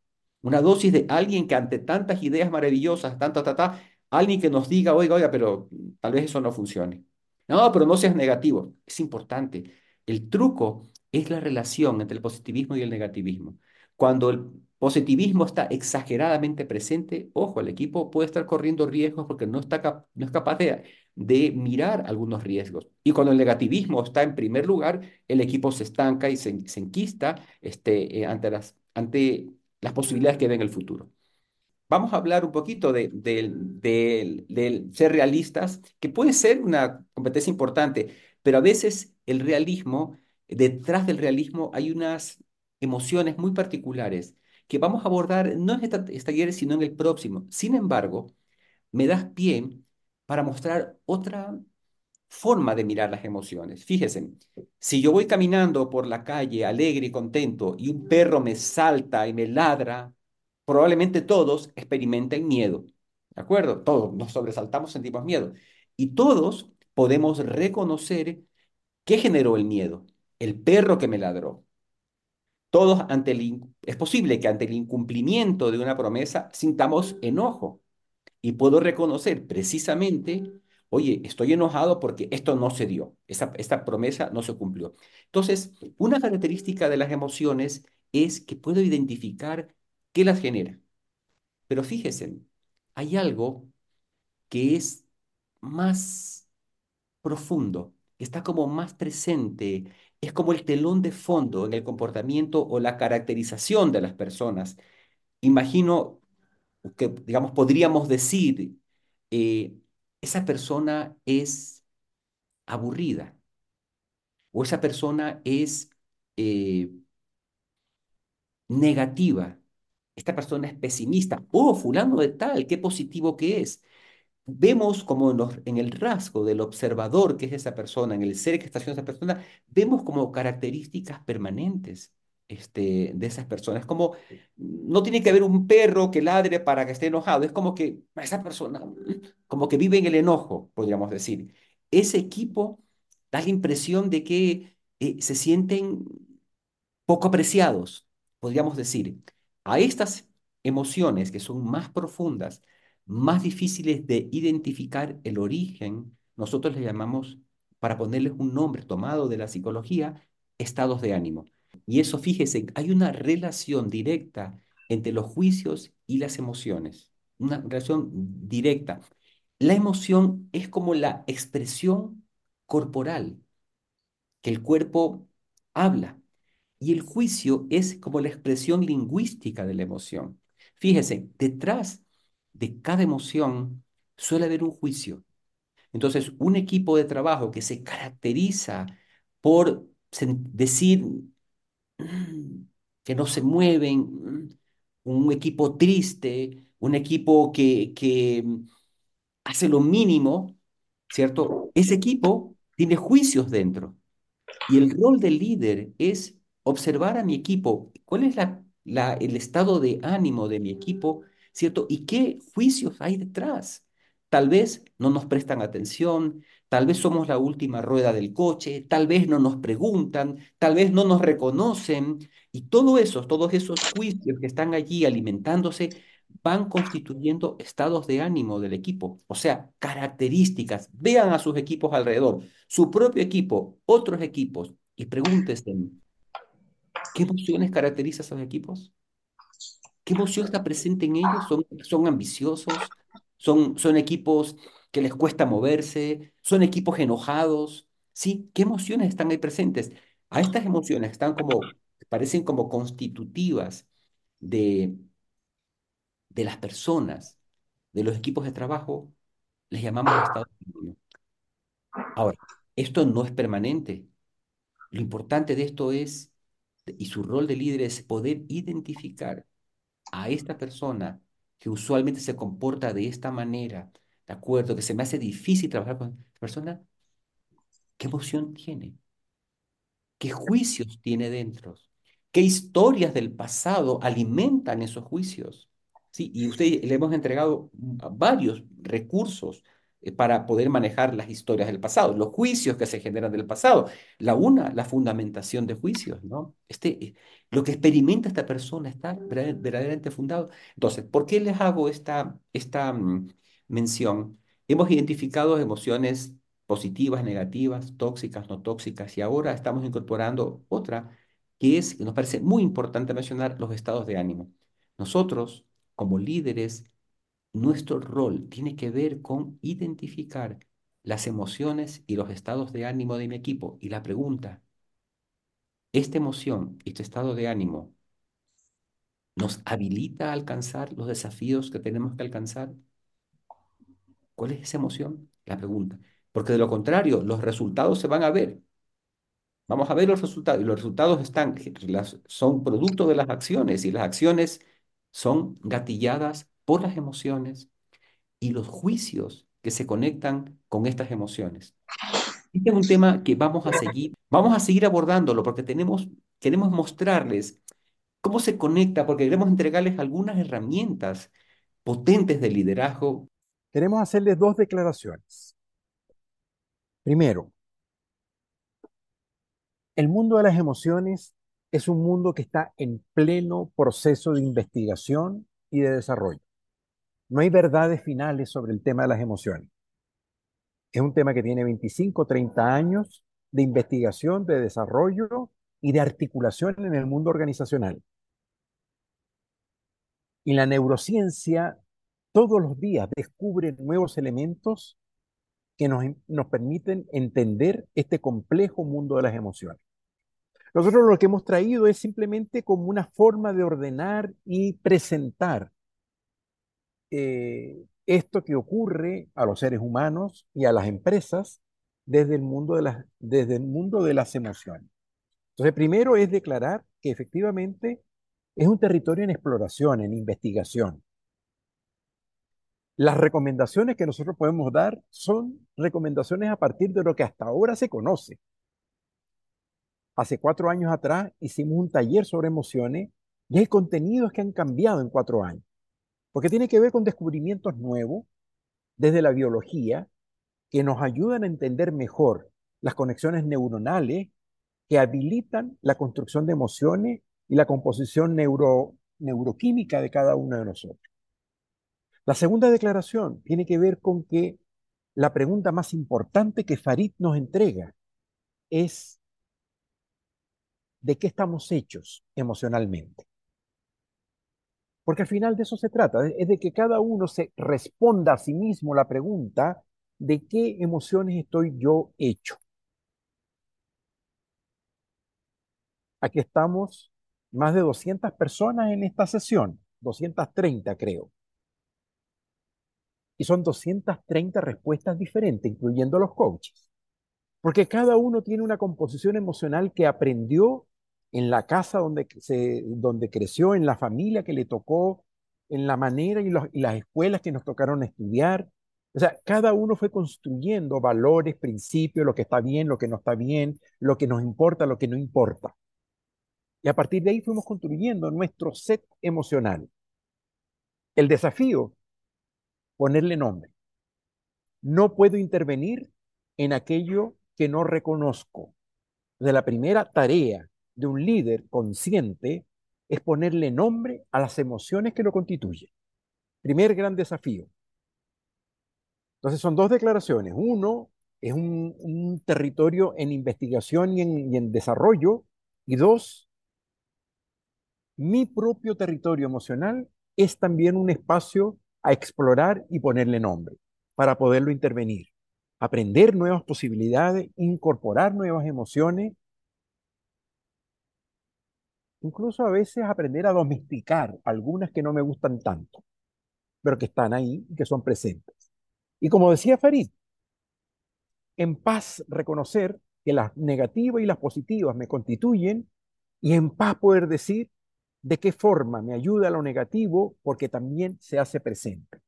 Una dosis de alguien que ante tantas ideas maravillosas, tanta, tata, alguien que nos diga, oiga, oiga, pero tal vez eso no funcione. No, pero no seas negativo. Es importante. El truco es la relación entre el positivismo y el negativismo. Cuando el positivismo está exageradamente presente, ojo, el equipo puede estar corriendo riesgos porque no, está no es capaz de, de, mirar algunos riesgos. Y cuando el negativismo está en primer lugar, el equipo se estanca y se, se enquista este, eh, ante, las, ante las posibilidades que ve en el futuro. Vamos a hablar un poquito del de, ser realistas, que puede ser una competencia importante, pero a veces el realismo, detrás del realismo hay unas emociones muy particulares que vamos a abordar no en esta taller, sino en el próximo. Sin embargo, me das pie para mostrar otra forma de mirar las emociones. Fíjense, si yo voy caminando por la calle alegre y contento y un perro me salta y me ladra, probablemente todos experimenten miedo. ¿De acuerdo? Todos nos sobresaltamos, sentimos miedo. Y todos podemos reconocer qué generó el miedo. El perro que me ladró. Todos ante el, es posible que ante el incumplimiento de una promesa sintamos enojo. Y puedo reconocer precisamente, oye, estoy enojado porque esto no se dio, esta, esta promesa no se cumplió. Entonces, una característica de las emociones es que puedo identificar ¿Qué las genera? Pero fíjense, hay algo que es más profundo, que está como más presente, es como el telón de fondo en el comportamiento o la caracterización de las personas. Imagino que, digamos, podríamos decir, eh, esa persona es aburrida o esa persona es eh, negativa esta persona es pesimista, oh, fulano de tal, qué positivo que es. Vemos como en, el rasgo del observador que es esa persona, en el ser que está haciendo esa persona, vemos como características permanentes este, de esas personas. Como no tiene que haber un perro que ladre para que esté enojado, es como que esa persona, como que vive en el enojo, podríamos decir. Ese equipo da la impresión de que eh, se sienten poco apreciados, podríamos decir. A estas emociones que son más profundas, más difíciles de identificar el origen, nosotros les llamamos, para ponerles un nombre tomado de la psicología, estados de ánimo. Y eso, fíjese, hay una relación directa entre los juicios y las emociones, una relación directa. La emoción es como la expresión corporal, que el cuerpo habla. Y el juicio es como la expresión lingüística de la emoción. Fíjese, detrás de cada emoción suele haber un juicio. Entonces, un equipo de trabajo que se caracteriza por decir mm, que no se mueven, mm, un equipo triste, un equipo que, que hace lo mínimo, ¿cierto? Ese equipo tiene juicios dentro. Y el rol del líder es observar a mi equipo, cuál es la, el estado de ánimo de mi equipo, ¿cierto? Y qué juicios hay detrás. Tal vez no nos prestan atención, tal vez somos la última rueda del coche, tal vez no nos preguntan, tal vez no nos reconocen. Y todo eso, todos esos juicios que están allí alimentándose, van constituyendo estados de ánimo del equipo, o sea, características. Vean a sus equipos alrededor, su propio equipo, otros equipos, y pregúntense, ¿qué emociones caracterizan a esos equipos? ¿Qué emoción está presente en ellos? ¿Son, son ambiciosos? ¿Son, son equipos que les cuesta moverse? ¿Son equipos enojados? ¿Sí? ¿Qué emociones están ahí presentes? A estas emociones están como, parecen como constitutivas de, de las personas, de los equipos de trabajo, les llamamos estado de Ahora, esto no es permanente. Lo importante de esto es, y su rol de líder es poder identificar a esta persona que usualmente se comporta de esta manera, ¿de acuerdo? Que se me hace difícil trabajar con esta persona, ¿qué emoción tiene? ¿Qué juicios tiene dentro? ¿Qué historias del pasado alimentan esos juicios? Sí, y usted le hemos entregado varios recursos para poder manejar las historias del pasado, los juicios que se generan del pasado. La una, la fundamentación de juicios, ¿no? Este, eh, lo que experimenta esta persona está verdaderamente fundado. Entonces, ¿por qué les hago esta, esta mm, mención? Hemos identificado emociones positivas, negativas, tóxicas, no tóxicas, y ahora estamos incorporando otra que es, nos parece muy importante mencionar, los estados de ánimo. Nosotros como líderes, nuestro rol tiene que ver con identificar las emociones y los estados de ánimo de mi equipo. Y la pregunta, ¿esta emoción, este estado de ánimo, nos habilita a alcanzar los desafíos que tenemos que alcanzar? ¿Cuál es esa emoción? La pregunta. Porque de lo contrario, los resultados se van a ver. Vamos a ver los resultados. Y los resultados están, son producto de las acciones. Y las acciones son gatilladas por las emociones y los juicios que se conectan con estas emociones. Este es un tema que vamos a seguir, vamos a seguir abordándolo porque tenemos, queremos mostrarles cómo se conecta, porque queremos entregarles algunas herramientas potentes de liderazgo. Queremos hacerles dos declaraciones. Primero, el mundo de las emociones es un mundo que está en pleno proceso de investigación y de desarrollo. No hay verdades finales sobre el tema de las emociones. Es un tema que tiene 25, 30 años de investigación, de desarrollo y de articulación en el mundo organizacional. Y la neurociencia todos los días descubre nuevos elementos que nos, nos permiten entender este complejo mundo de las emociones. Nosotros lo que hemos traído es simplemente como una forma de ordenar y presentar eh, esto que ocurre a los seres humanos y a las empresas desde el mundo de las, desde el mundo de las emociones. Entonces, primero es declarar que efectivamente es un territorio en exploración, en investigación. Las recomendaciones que nosotros podemos dar son recomendaciones a partir de lo que hasta ahora se conoce. Hace cuatro años atrás hicimos un taller sobre emociones y hay contenidos que han cambiado en cuatro años, porque tiene que ver con descubrimientos nuevos desde la biología que nos ayudan a entender mejor las conexiones neuronales que habilitan la construcción de emociones y la composición neuro, neuroquímica de cada uno de nosotros. La segunda declaración tiene que ver con que la pregunta más importante que Farid nos entrega es de qué estamos hechos emocionalmente. Porque al final de eso se trata, es de que cada uno se responda a sí mismo la pregunta de qué emociones estoy yo hecho. Aquí estamos más de 200 personas en esta sesión, 230 creo. Y son 230 respuestas diferentes, incluyendo los coaches. Porque cada uno tiene una composición emocional que aprendió en la casa donde, se, donde creció, en la familia que le tocó, en la manera y, y las escuelas que nos tocaron estudiar. O sea, cada uno fue construyendo valores, principios, lo que está bien, lo que no está bien, lo que nos importa, lo que no importa. Y a partir de ahí fuimos construyendo nuestro set emocional. El desafío, ponerle nombre. No puedo intervenir en aquello que no reconozco. De la primera tarea de un líder consciente es ponerle nombre a las emociones que lo constituyen. Primer gran desafío. Entonces son dos declaraciones. Uno es un, territorio en investigación y en, y en desarrollo. Y dos, mi propio territorio emocional es también un espacio a explorar y ponerle nombre para poderlo intervenir. Aprender nuevas posibilidades, incorporar nuevas emociones, incluso a veces aprender a domesticar algunas que no me gustan tanto, pero que están ahí y que son presentes. Y como decía Farid, en paz reconocer que las negativas y las positivas me constituyen y en paz poder decir de qué forma me ayuda lo negativo porque también se hace presente.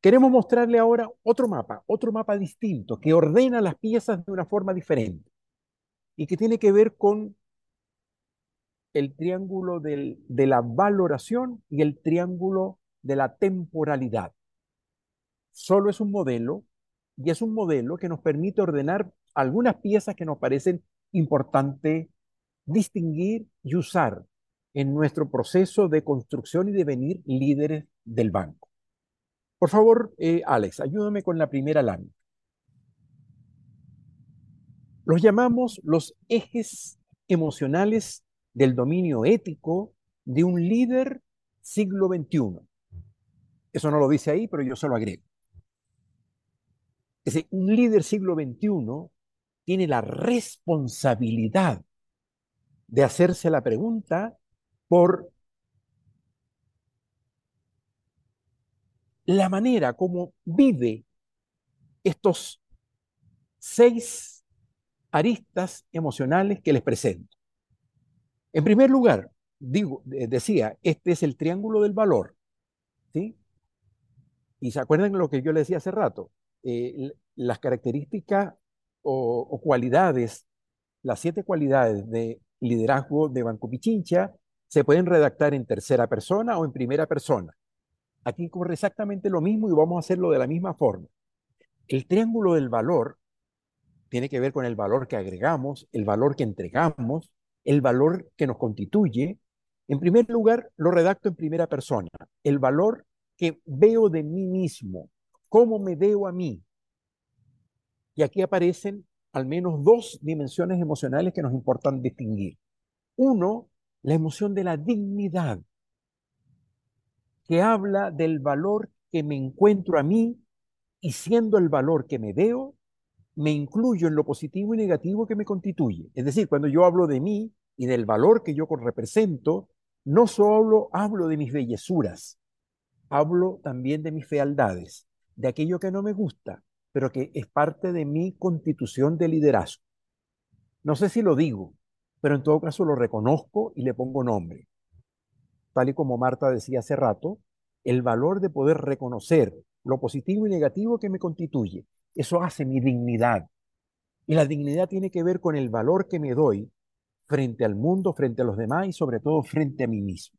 Queremos mostrarle ahora otro mapa, otro mapa distinto que ordena las piezas de una forma diferente y que tiene que ver con el triángulo de la valoración y el triángulo de la temporalidad solo es un modelo y es un modelo que nos permite ordenar algunas piezas que nos parecen importantes distinguir y usar en nuestro proceso de construcción y devenir líderes del banco. Por favor, eh, Alex, ayúdame con la primera lámina. Los llamamos los ejes emocionales del dominio ético de un líder siglo XXI. Eso no lo dice ahí, pero yo se lo agrego. Es decir, un líder siglo XXI tiene la responsabilidad de hacerse la pregunta por la manera como vive estos seis aristas emocionales que les presento. En primer lugar, digo, decía, este es el triángulo del valor. ¿sí? Y se acuerdan lo que yo les decía hace rato. Eh, las características o, cualidades, las siete cualidades de liderazgo de Banco Pichincha se pueden redactar en tercera persona o en primera persona. Aquí ocurre exactamente lo mismo y vamos a hacerlo de la misma forma. El triángulo del valor tiene que ver con el valor que agregamos, el valor que entregamos, el valor que nos constituye. En primer lugar, lo redacto en primera persona. El valor que veo de mí mismo, cómo me veo a mí. Y aquí aparecen al menos dos dimensiones emocionales que nos importan distinguir. Uno, la emoción de la dignidad, que habla del valor que me encuentro a mí y siendo el valor que me veo, me incluyo en lo positivo y negativo que me constituye. Es decir, cuando yo hablo de mí y del valor que yo represento, no solo hablo de mis bellezuras, hablo también de mis fealdades de aquello que no me gusta, pero que es parte de mi constitución de liderazgo. No sé si lo digo, pero en todo caso lo reconozco y le pongo nombre. Tal y como Marta decía hace rato, el valor de poder reconocer lo positivo y negativo que me constituye, eso hace mi dignidad. Y la dignidad tiene que ver con el valor que me doy frente al mundo, frente a los demás y sobre todo frente a mí mismo.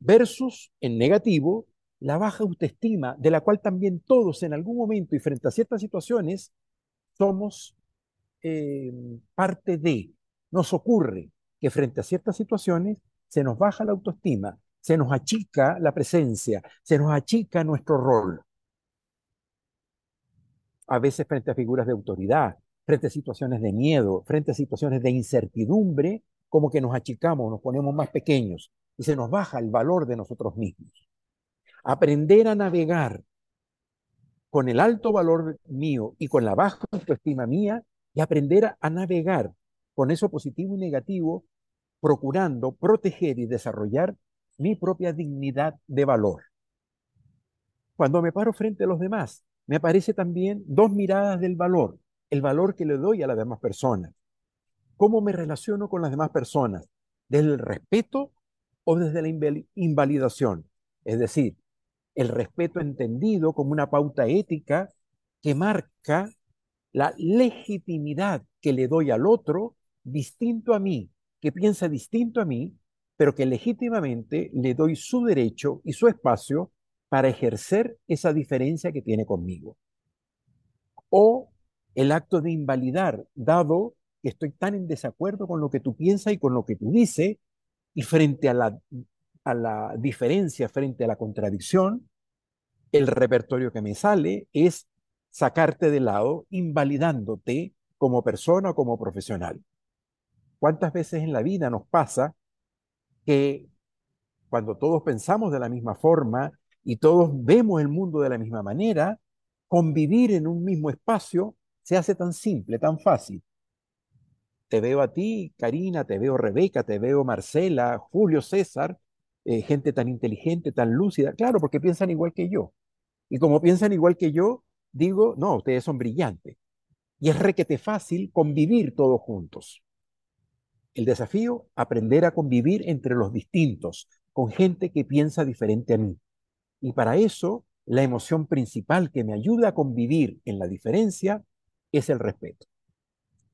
Versus en negativo, la baja autoestima, de la cual también todos en algún momento y frente a ciertas situaciones somos eh, parte de. Nos ocurre que frente a ciertas situaciones se nos baja la autoestima, se nos achica la presencia, se nos achica nuestro rol. A veces frente a figuras de autoridad, frente a situaciones de miedo, frente a situaciones de incertidumbre, como que nos achicamos, nos ponemos más pequeños y se nos baja el valor de nosotros mismos aprender a navegar con el alto valor mío y con la baja autoestima mía y aprender a, navegar con eso positivo y negativo, procurando proteger y desarrollar mi propia dignidad de valor. Cuando me paro frente a los demás, me aparece también dos miradas del valor. el valor que le doy a las demás personas. ¿Cómo me relaciono con las demás personas? ¿Desde el respeto o desde la invalidación? Es decir, el respeto entendido como una pauta ética que marca la legitimidad que le doy al otro distinto a mí, que piensa distinto a mí, pero que legítimamente le doy su derecho y su espacio para ejercer esa diferencia que tiene conmigo. O el acto de invalidar, dado que estoy tan en desacuerdo con lo que tú piensas y con lo que tú dices, y frente a la, a la diferencia, frente a la contradicción, el repertorio que me sale es sacarte de lado, invalidándote como persona o como profesional. ¿Cuántas veces en la vida nos pasa que cuando todos pensamos de la misma forma y todos vemos el mundo de la misma manera, convivir en un mismo espacio se hace tan simple, tan fácil? Te veo a ti, Karina, te veo Rebeca, te veo Marcela, Julio, César, eh, gente tan inteligente, tan lúcida, claro, porque piensan igual que yo. Y como piensan igual que yo, digo, no, ustedes son brillantes. Y es requete fácil convivir todos juntos. El desafío, aprender a convivir entre los distintos, con gente que piensa diferente a mí. Y para eso, la emoción principal que me ayuda a convivir en la diferencia es el respeto.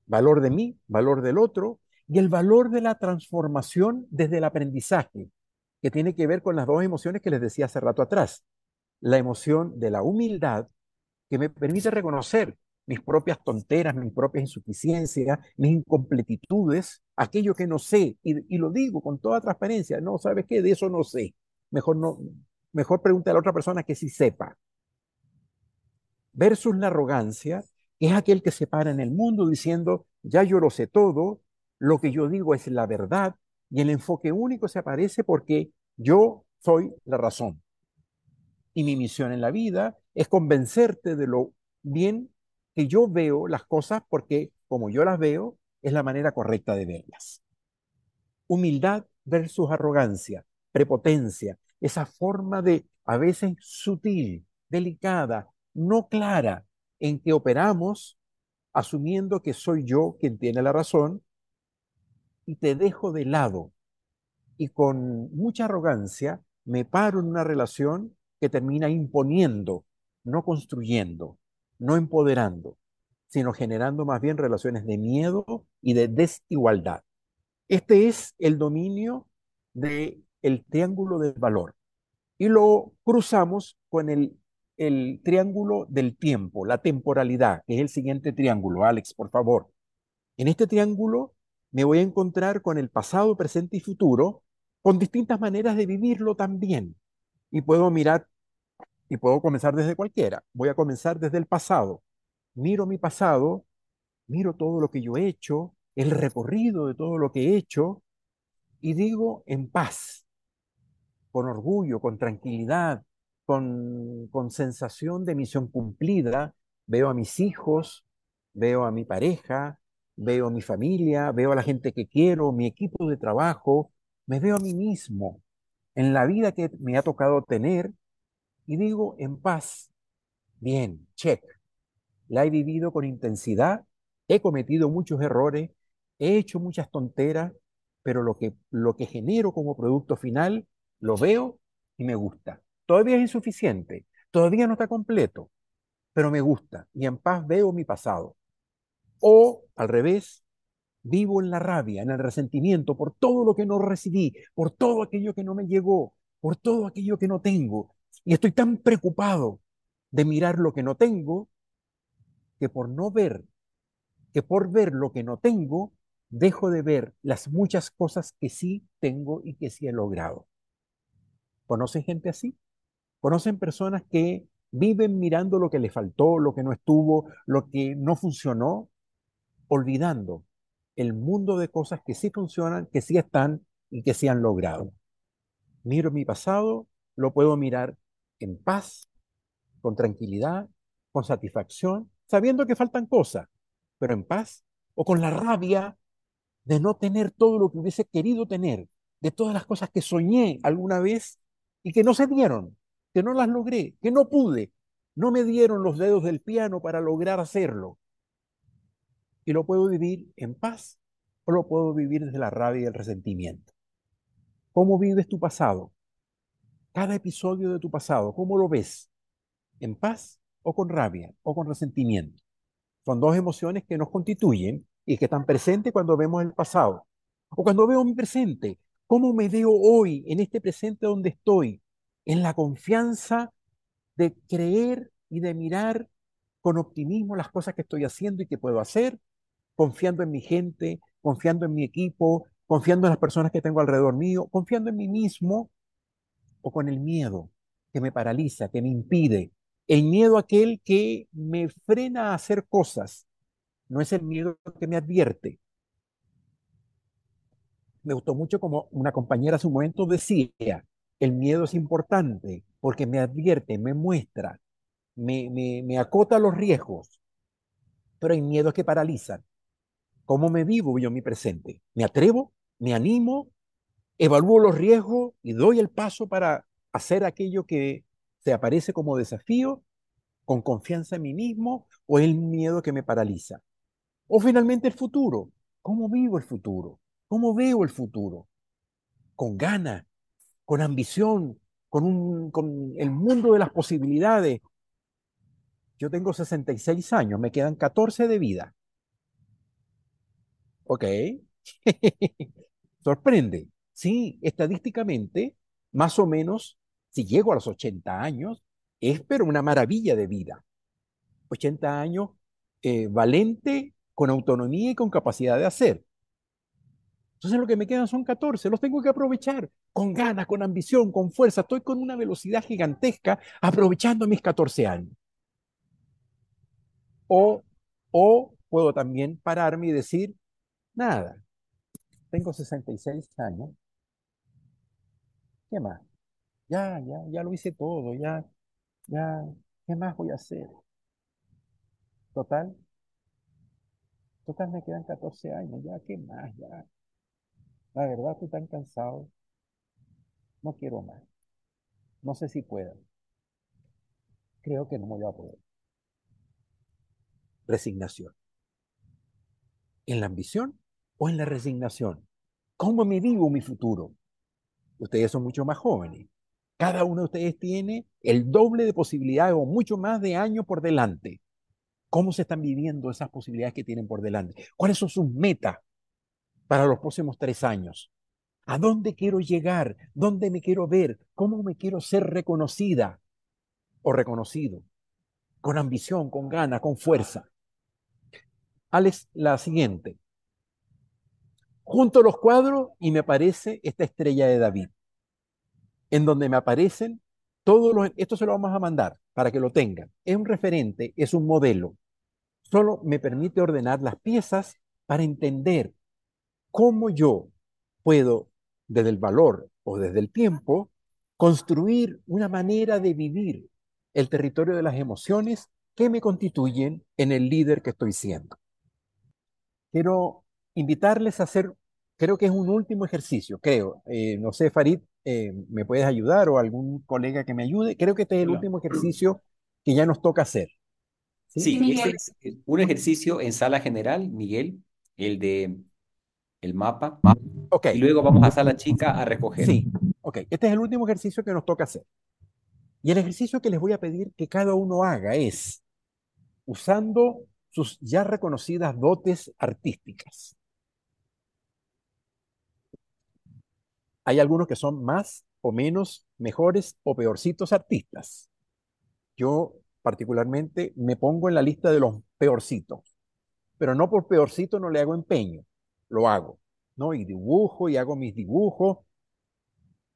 Valor de mí, valor del otro y el valor de la transformación desde el aprendizaje, que tiene que ver con las dos emociones que les decía hace rato atrás. La emoción de la humildad que me permite reconocer mis propias tonteras, mis propias insuficiencias, mis incompletitudes, aquello que no sé, y, lo digo con toda transparencia, no, ¿sabes qué? De eso no sé. Mejor no, mejor pregunte a la otra persona que sí sepa. Versus la arrogancia, es aquel que se para en el mundo diciendo, ya yo lo sé todo, lo que yo digo es la verdad, y el enfoque único se aparece porque yo soy la razón. Y mi misión en la vida es convencerte de lo bien que yo veo las cosas porque como yo las veo, es la manera correcta de verlas. Humildad versus arrogancia, prepotencia, esa forma de a veces sutil, delicada, no clara, en que operamos asumiendo que soy yo quien tiene la razón y te dejo de lado. Y con mucha arrogancia me paro en una relación que termina imponiendo, no construyendo, no empoderando, sino generando más bien relaciones de miedo y de desigualdad. Este es el dominio del el triángulo del valor. Y lo cruzamos con el, el triángulo del tiempo, la temporalidad, que es el siguiente triángulo. Alex, por favor. En este triángulo me voy a encontrar con el pasado, presente y futuro, con distintas maneras de vivirlo también. Y puedo mirar y puedo comenzar desde cualquiera. Voy a comenzar desde el pasado. Miro mi pasado, miro todo lo que yo he hecho, el recorrido de todo lo que he hecho, y digo en paz, con orgullo, con tranquilidad, con, con sensación de misión cumplida, veo a mis hijos, veo a mi pareja, veo a mi familia, veo a la gente que quiero, mi equipo de trabajo, me veo a mí mismo en la vida que me ha tocado tener y digo en paz, bien, check, la he vivido con intensidad, he cometido muchos errores, he hecho muchas tonteras, pero lo que, lo que genero como producto final lo veo y me gusta. Todavía es insuficiente, todavía no está completo, pero me gusta y en paz veo mi pasado. O al revés, vivo en la rabia, en el resentimiento por todo lo que no recibí, por todo aquello que no me llegó, por todo aquello que no tengo, y estoy tan preocupado de mirar lo que no tengo, que por no ver, que por ver lo que no tengo, dejo de ver las muchas cosas que sí tengo y que sí he logrado. ¿Conocen gente así? ¿Conocen personas que viven mirando lo que le faltó, lo que no estuvo, lo que no funcionó, olvidando el mundo de cosas que sí funcionan, que sí están y que sí han logrado? Miro mi pasado, lo puedo mirar en paz, con tranquilidad, con satisfacción, sabiendo que faltan cosas, pero en paz, o con la rabia de no tener todo lo que hubiese querido tener, de todas las cosas que soñé alguna vez y que no se dieron, que no las logré, que no pude, no me dieron los dedos del piano para lograr hacerlo. y lo puedo vivir en paz o lo puedo vivir desde la rabia y el resentimiento. ¿Cómo vives tu pasado? Cada episodio de tu pasado, ¿cómo lo ves? ¿En paz o con rabia o con resentimiento? Son dos emociones que nos constituyen y que están presentes cuando vemos el pasado. O cuando veo mi presente, ¿cómo me veo hoy en este presente donde estoy? En la confianza de creer y de mirar con optimismo las cosas que estoy haciendo y que puedo hacer, confiando en mi gente, confiando en mi equipo, confiando en las personas que tengo alrededor mío, confiando en mí mismo o con el miedo que me paraliza, que me impide. El miedo aquel que me frena a hacer cosas, no es el miedo que me advierte. Me gustó mucho como una compañera hace un momento decía, el miedo es importante porque me advierte, me muestra, me, me, me acota los riesgos, pero hay miedos que paralizan. ¿Cómo me vivo yo mi presente? ¿Me atrevo? ¿Me animo? ¿Evalúo los riesgos y doy el paso para hacer aquello que se aparece como desafío con confianza en mí mismo o el miedo que me paraliza? O finalmente el futuro. ¿Cómo vivo el futuro? ¿Cómo veo el futuro? Con ganas, con ambición, con el mundo de las posibilidades. Yo tengo 66 años, me quedan 14 de vida. Ok. Sorprende. Sí, estadísticamente, más o menos, si llego a los 80 años, es pero una maravilla de vida. 80 años eh, valente, con autonomía y con capacidad de hacer. Entonces lo que me quedan son 14, los tengo que aprovechar con ganas, con ambición, con fuerza. Estoy con una velocidad gigantesca aprovechando mis 14 años. O, o puedo también pararme y decir, nada, tengo 66 años. ¿Qué más? Ya, ya, ya lo hice todo, ya, ya, ¿qué más voy a hacer? Total, total me quedan 14 años, ya, ¿qué más? Ya, la verdad estoy tan cansado, no quiero más. No sé si puedo. Creo que no me voy a poder. Resignación. ¿En la ambición o en la resignación? ¿Cómo me vivo mi futuro? Ustedes son mucho más jóvenes. Cada uno de ustedes tiene el doble de posibilidades o mucho más de años por delante. ¿Cómo se están viviendo esas posibilidades que tienen por delante? ¿Cuáles son sus metas para los próximos tres años? ¿A dónde quiero llegar? ¿Dónde me quiero ver? ¿Cómo me quiero ser reconocida o reconocido? Con ambición, con ganas, con fuerza. Alex, la siguiente. Junto los cuadros y me aparece esta estrella de David, en donde me aparecen todos los... Esto se lo vamos a mandar para que lo tengan. Es un referente, es un modelo. Solo me permite ordenar las piezas para entender cómo yo puedo, desde el valor o desde el tiempo, construir una manera de vivir el territorio de las emociones que me constituyen en el líder que estoy siendo quiero invitarles a hacer, creo que es un último ejercicio, creo. Eh, no sé, Farid, eh, ¿me puedes ayudar o algún colega que me ayude? Creo que este es el último ejercicio que ya nos toca hacer. Sí, este es un ejercicio en sala general, Miguel, el de el mapa. Okay. Y luego vamos a sala chica a recoger. Sí, ok. Este es el último ejercicio que nos toca hacer. Y el ejercicio que les voy a pedir que cada uno haga es, usando sus ya reconocidas dotes artísticas. Hay algunos que son más o menos mejores o peorcitos artistas. Yo particularmente me pongo en la lista de los peorcitos, pero no por peorcito no le hago empeño, lo hago, ¿no? Y dibujo y hago mis dibujos.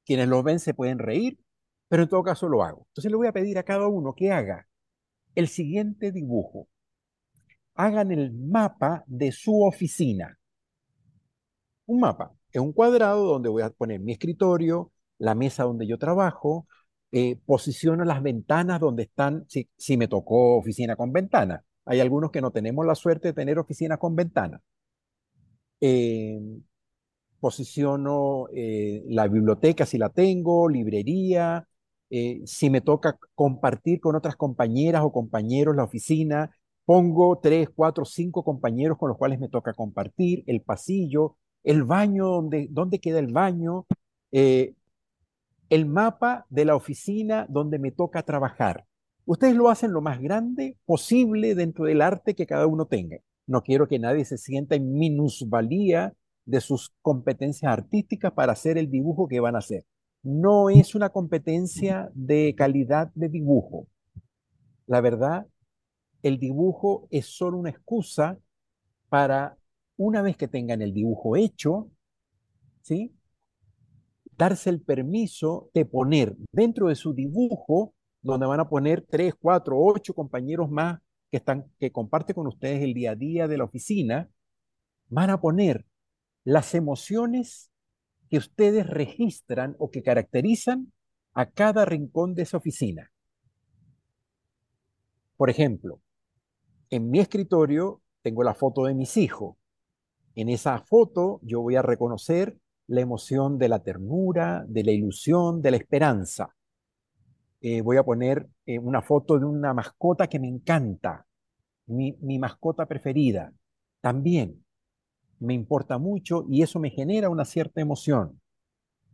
Quienes lo ven se pueden reír, pero en todo caso lo hago. Entonces le voy a pedir a cada uno que haga el siguiente dibujo hagan el mapa de su oficina. Un mapa es un cuadrado donde voy a poner mi escritorio, la mesa donde yo trabajo, eh, posiciono las ventanas donde están, si, me tocó oficina con ventana. Hay algunos que no tenemos la suerte de tener oficina con ventana. Eh, posiciono eh, la biblioteca si la tengo, librería, si me toca compartir con otras compañeras o compañeros la oficina, pongo tres, cuatro, cinco compañeros con los cuales me toca compartir, el pasillo, el baño, donde, dónde queda el baño, eh, el mapa de la oficina donde me toca trabajar. Ustedes lo hacen lo más grande posible dentro del arte que cada uno tenga. No quiero que nadie se sienta en minusvalía de sus competencias artísticas para hacer el dibujo que van a hacer. No es una competencia de calidad de dibujo. La verdad, el dibujo es solo una excusa para, una vez que tengan el dibujo hecho, ¿sí? darse el permiso de poner dentro de su dibujo, donde van a poner tres, cuatro, ocho compañeros más que, están, que comparten con ustedes el día a día de la oficina, van a poner las emociones que ustedes registran o que caracterizan a cada rincón de esa oficina. Por ejemplo, en mi escritorio tengo la foto de mis hijos. En esa foto yo voy a reconocer la emoción de la ternura, de la ilusión, de la esperanza. Eh, voy a poner eh, una foto de una mascota que me encanta, mi, mi mascota preferida. También me importa mucho y eso me genera una cierta emoción.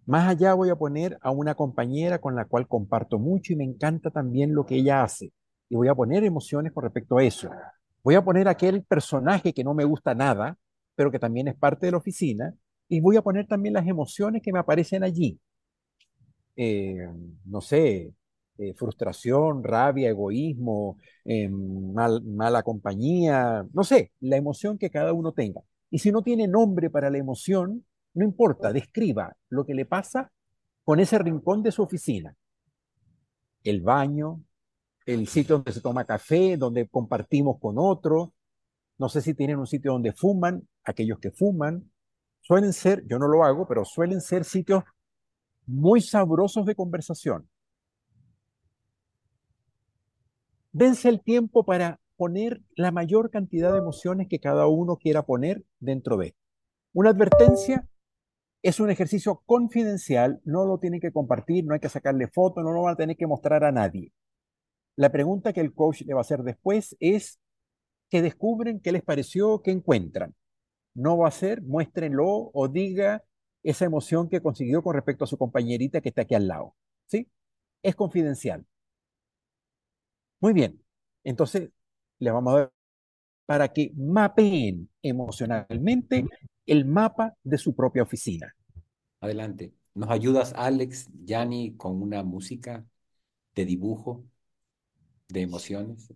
Más allá voy a poner a una compañera con la cual comparto mucho y me encanta también lo que ella hace. Y voy a poner emociones con respecto a eso. Voy a poner aquel personaje que no me gusta nada, pero que también es parte de la oficina. Y voy a poner también las emociones que me aparecen allí. Eh, no sé, eh, frustración, rabia, egoísmo, eh, mala compañía, no sé, la emoción que cada uno tenga. Y si no tiene nombre para la emoción, no importa, describa lo que le pasa con ese rincón de su oficina. El baño, el sitio donde se toma café, donde compartimos con otro. No sé si tienen un sitio donde fuman, aquellos que fuman. Suelen ser, yo no lo hago, pero suelen ser sitios muy sabrosos de conversación. Dense el tiempo para poner la mayor cantidad de emociones que cada uno quiera poner dentro de. Una advertencia es un ejercicio confidencial, no lo tienen que compartir, no hay que sacarle foto, no lo van a tener que mostrar a nadie. La pregunta que el coach le va a hacer después es que descubren qué les pareció, qué encuentran. No va a ser, muéstrenlo o diga esa emoción que consiguió con respecto a su compañerita que está aquí al lado. ¿Sí? Es confidencial. Muy bien. Entonces, le vamos a dar para que mapeen emocionalmente el mapa de su propia oficina. Adelante. ¿Nos ayudas, Alex, Yanni, con una música de dibujo, de emociones?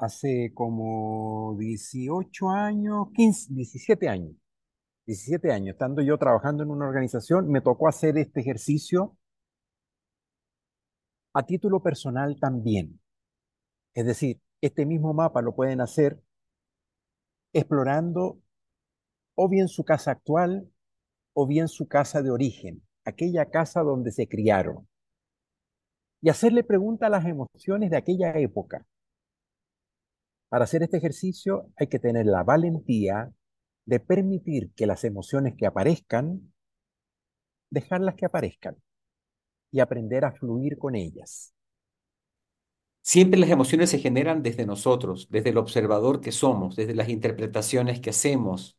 Hace como 18 años, 15, 17 años, 17 años, estando yo trabajando en una organización, me tocó hacer este ejercicio a título personal también. Es decir, este mismo mapa lo pueden hacer explorando o bien su casa actual o bien su casa de origen, aquella casa donde se criaron. Y hacerle pregunta a las emociones de aquella época. Para hacer este ejercicio hay que tener la valentía de permitir que las emociones que aparezcan, dejarlas que aparezcan y aprender a fluir con ellas. Siempre las emociones se generan desde nosotros, desde el observador que somos, desde las interpretaciones que hacemos,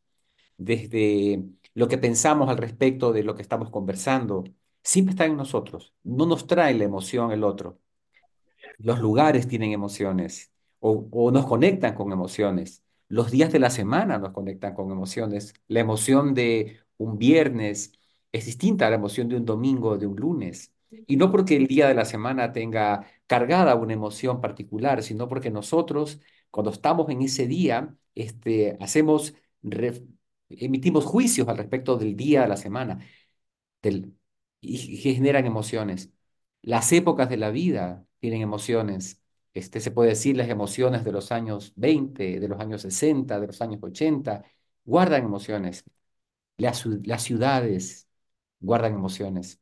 desde lo que pensamos al respecto de lo que estamos conversando. Siempre está en nosotros. No nos trae la emoción el otro. Los lugares tienen emociones, o, nos conectan con emociones. Los días de la semana nos conectan con emociones. La emoción de un viernes es distinta a la emoción de un domingo de un lunes. Y no porque el día de la semana tenga cargada una emoción particular, sino porque nosotros, cuando estamos en ese día, este, hacemos, emitimos juicios al respecto del día de la semana del, y generan emociones. Las épocas de la vida tienen emociones este, se puede decir las emociones de los años 20, de los años 60, de los años 80, guardan emociones. Las, ciudades guardan emociones.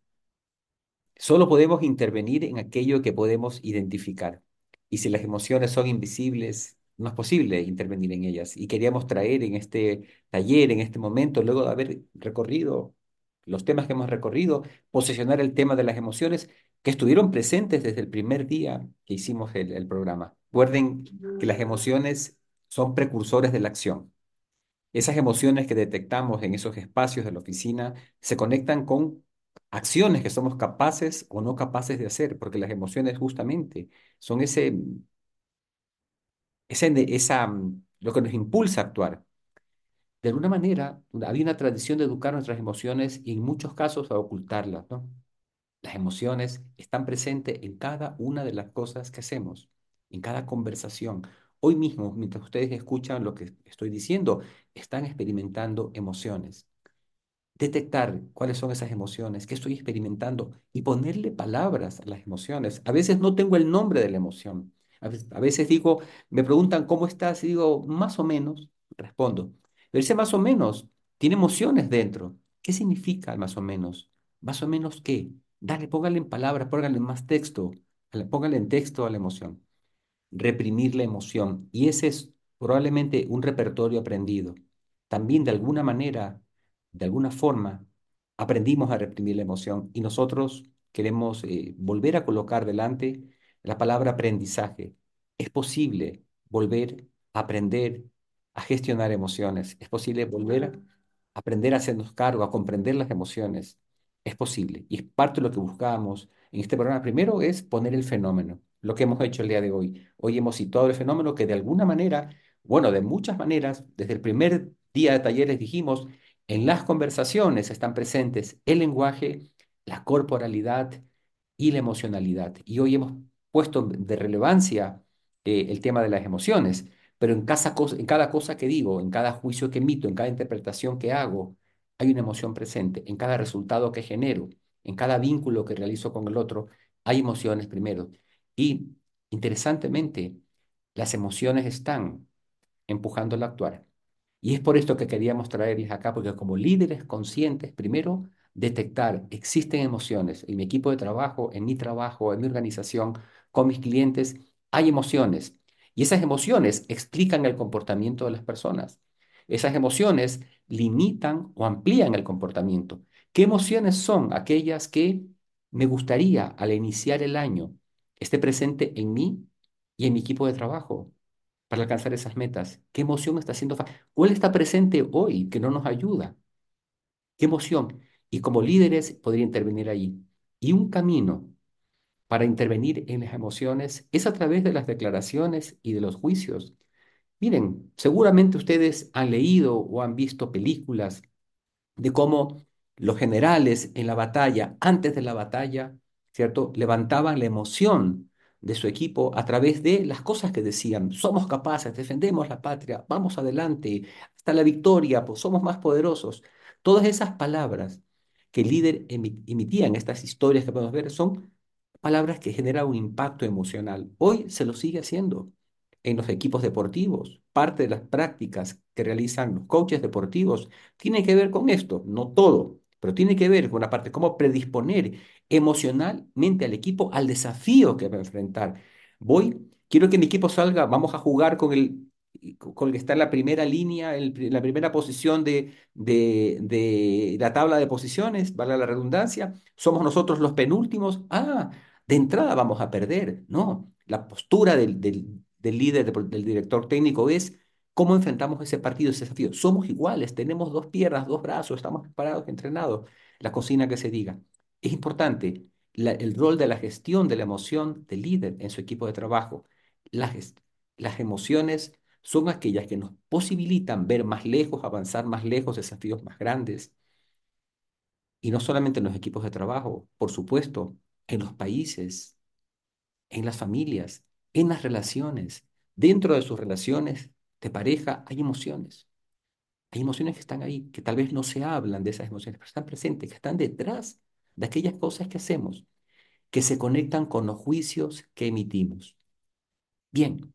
Solo podemos intervenir en aquello que podemos identificar. Y si las emociones son invisibles, no es posible intervenir en ellas. Y queríamos traer en este taller, en este momento, luego de haber recorrido los temas que hemos recorrido, posicionar el tema de las emociones que estuvieron presentes desde el primer día que hicimos el, el programa. Recuerden que las emociones son precursores de la acción. Esas emociones que detectamos en esos espacios de la oficina se conectan con acciones que somos capaces o no capaces de hacer, porque las emociones justamente son ese, ese esa, lo que nos impulsa a actuar. De alguna manera, había una tradición de educar nuestras emociones y en muchos casos a ocultarlas, ¿no? Las emociones están presentes en cada una de las cosas que hacemos, en cada conversación. Hoy mismo, mientras ustedes escuchan lo que estoy diciendo, están experimentando emociones detectar cuáles son esas emociones, qué estoy experimentando y ponerle palabras a las emociones. A veces no tengo el nombre de la emoción. A veces, digo, me preguntan cómo estás y digo, más o menos, respondo. Pero ese más o menos tiene emociones dentro. ¿Qué significa más o menos? ¿Más o menos qué? Dale, póngale en palabras, póngale más texto, póngale en texto a la emoción. Reprimir la emoción. Y ese es probablemente un repertorio aprendido. También de alguna manera de alguna forma, aprendimos a reprimir la emoción y nosotros queremos eh, volver a colocar delante la palabra aprendizaje. Es posible volver a aprender a gestionar emociones. Es posible volver a aprender a hacernos cargo, a comprender las emociones. Es posible. Y es parte de lo que buscamos en este programa. Primero es poner el fenómeno, lo que hemos hecho el día de hoy. Hoy hemos situado el fenómeno que de alguna manera, bueno, de muchas maneras, desde el primer día de talleres dijimos, en las conversaciones están presentes el lenguaje, la corporalidad y la emocionalidad. Y hoy hemos puesto de relevancia eh, el tema de las emociones, pero en cada, en cada cosa que digo, en cada juicio que emito, en cada interpretación que hago, hay una emoción presente. En cada resultado que genero, en cada vínculo que realizo con el otro, hay emociones primero. Y interesantemente, las emociones están empujando el actuar. Y es por esto que queríamos traerles acá, porque como líderes conscientes, primero, detectar, existen emociones. En mi equipo de trabajo, en mi trabajo, en mi organización, con mis clientes, hay emociones. Y esas emociones explican el comportamiento de las personas. Esas emociones limitan o amplían el comportamiento. ¿Qué emociones son aquellas que me gustaría al iniciar el año esté presente en mí y en mi equipo de trabajo? para alcanzar esas metas? ¿Qué emoción está haciendo ¿Cuál está presente hoy que no nos ayuda? ¿Qué emoción? Y como líderes podría intervenir allí. Y un camino para intervenir en las emociones es a través de las declaraciones y de los juicios. Miren, seguramente ustedes han leído o han visto películas de cómo los generales en la batalla, antes de la batalla, ¿cierto? Levantaban la emoción de su equipo a través de las cosas que decían. Somos capaces, defendemos la patria, vamos adelante, hasta la victoria, pues somos más poderosos. Todas esas palabras que el líder emitía en estas historias que podemos ver son palabras que generan un impacto emocional. Hoy se lo sigue haciendo en los equipos deportivos. Parte de las prácticas que realizan los coaches deportivos tiene que ver con esto, no todo, pero tiene que ver con la parte, cómo predisponer emocionalmente al equipo al desafío que va a enfrentar. Voy, quiero que mi equipo salga, vamos a jugar con el, con el que está en la primera línea, en la primera posición de, de, de la tabla de posiciones, vale la redundancia, somos nosotros los penúltimos. Ah, de entrada vamos a perder. No, la postura del, del líder, del director técnico es ¿Cómo enfrentamos ese partido, ese desafío? Somos iguales, tenemos dos piernas, dos brazos, estamos preparados, entrenados. La cocina que se diga. Es importante el rol de la gestión de la emoción del líder en su equipo de trabajo. Las, las emociones son aquellas que nos posibilitan ver más lejos, avanzar más lejos, desafíos más grandes. Y no solamente en los equipos de trabajo, por supuesto, en los países, en las familias, en las relaciones. Dentro de sus relaciones de pareja hay emociones. Hay emociones que están ahí, que tal vez no se hablan de esas emociones, pero están presentes, que están detrás de aquellas cosas que hacemos, que se conectan con los juicios que emitimos. Bien,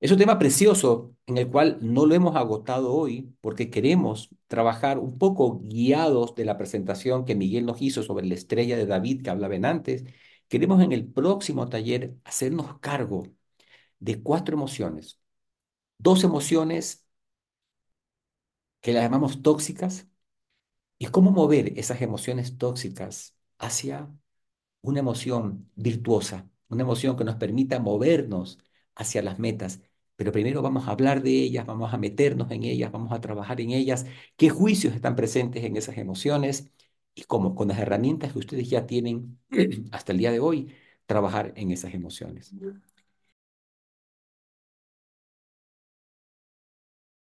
es un tema precioso en el cual no lo hemos agotado hoy porque queremos trabajar un poco guiados de la presentación que Miguel nos hizo sobre la estrella de David que hablaban antes Queremos en el próximo taller hacernos cargo de cuatro emociones. Dos emociones que las llamamos tóxicas y cómo mover esas emociones tóxicas hacia una emoción virtuosa, una emoción que nos permita movernos hacia las metas. Pero primero vamos a hablar de ellas, vamos a meternos en ellas, vamos a trabajar en ellas, qué juicios están presentes en esas emociones y cómo con las herramientas que ustedes ya tienen hasta el día de hoy, trabajar en esas emociones.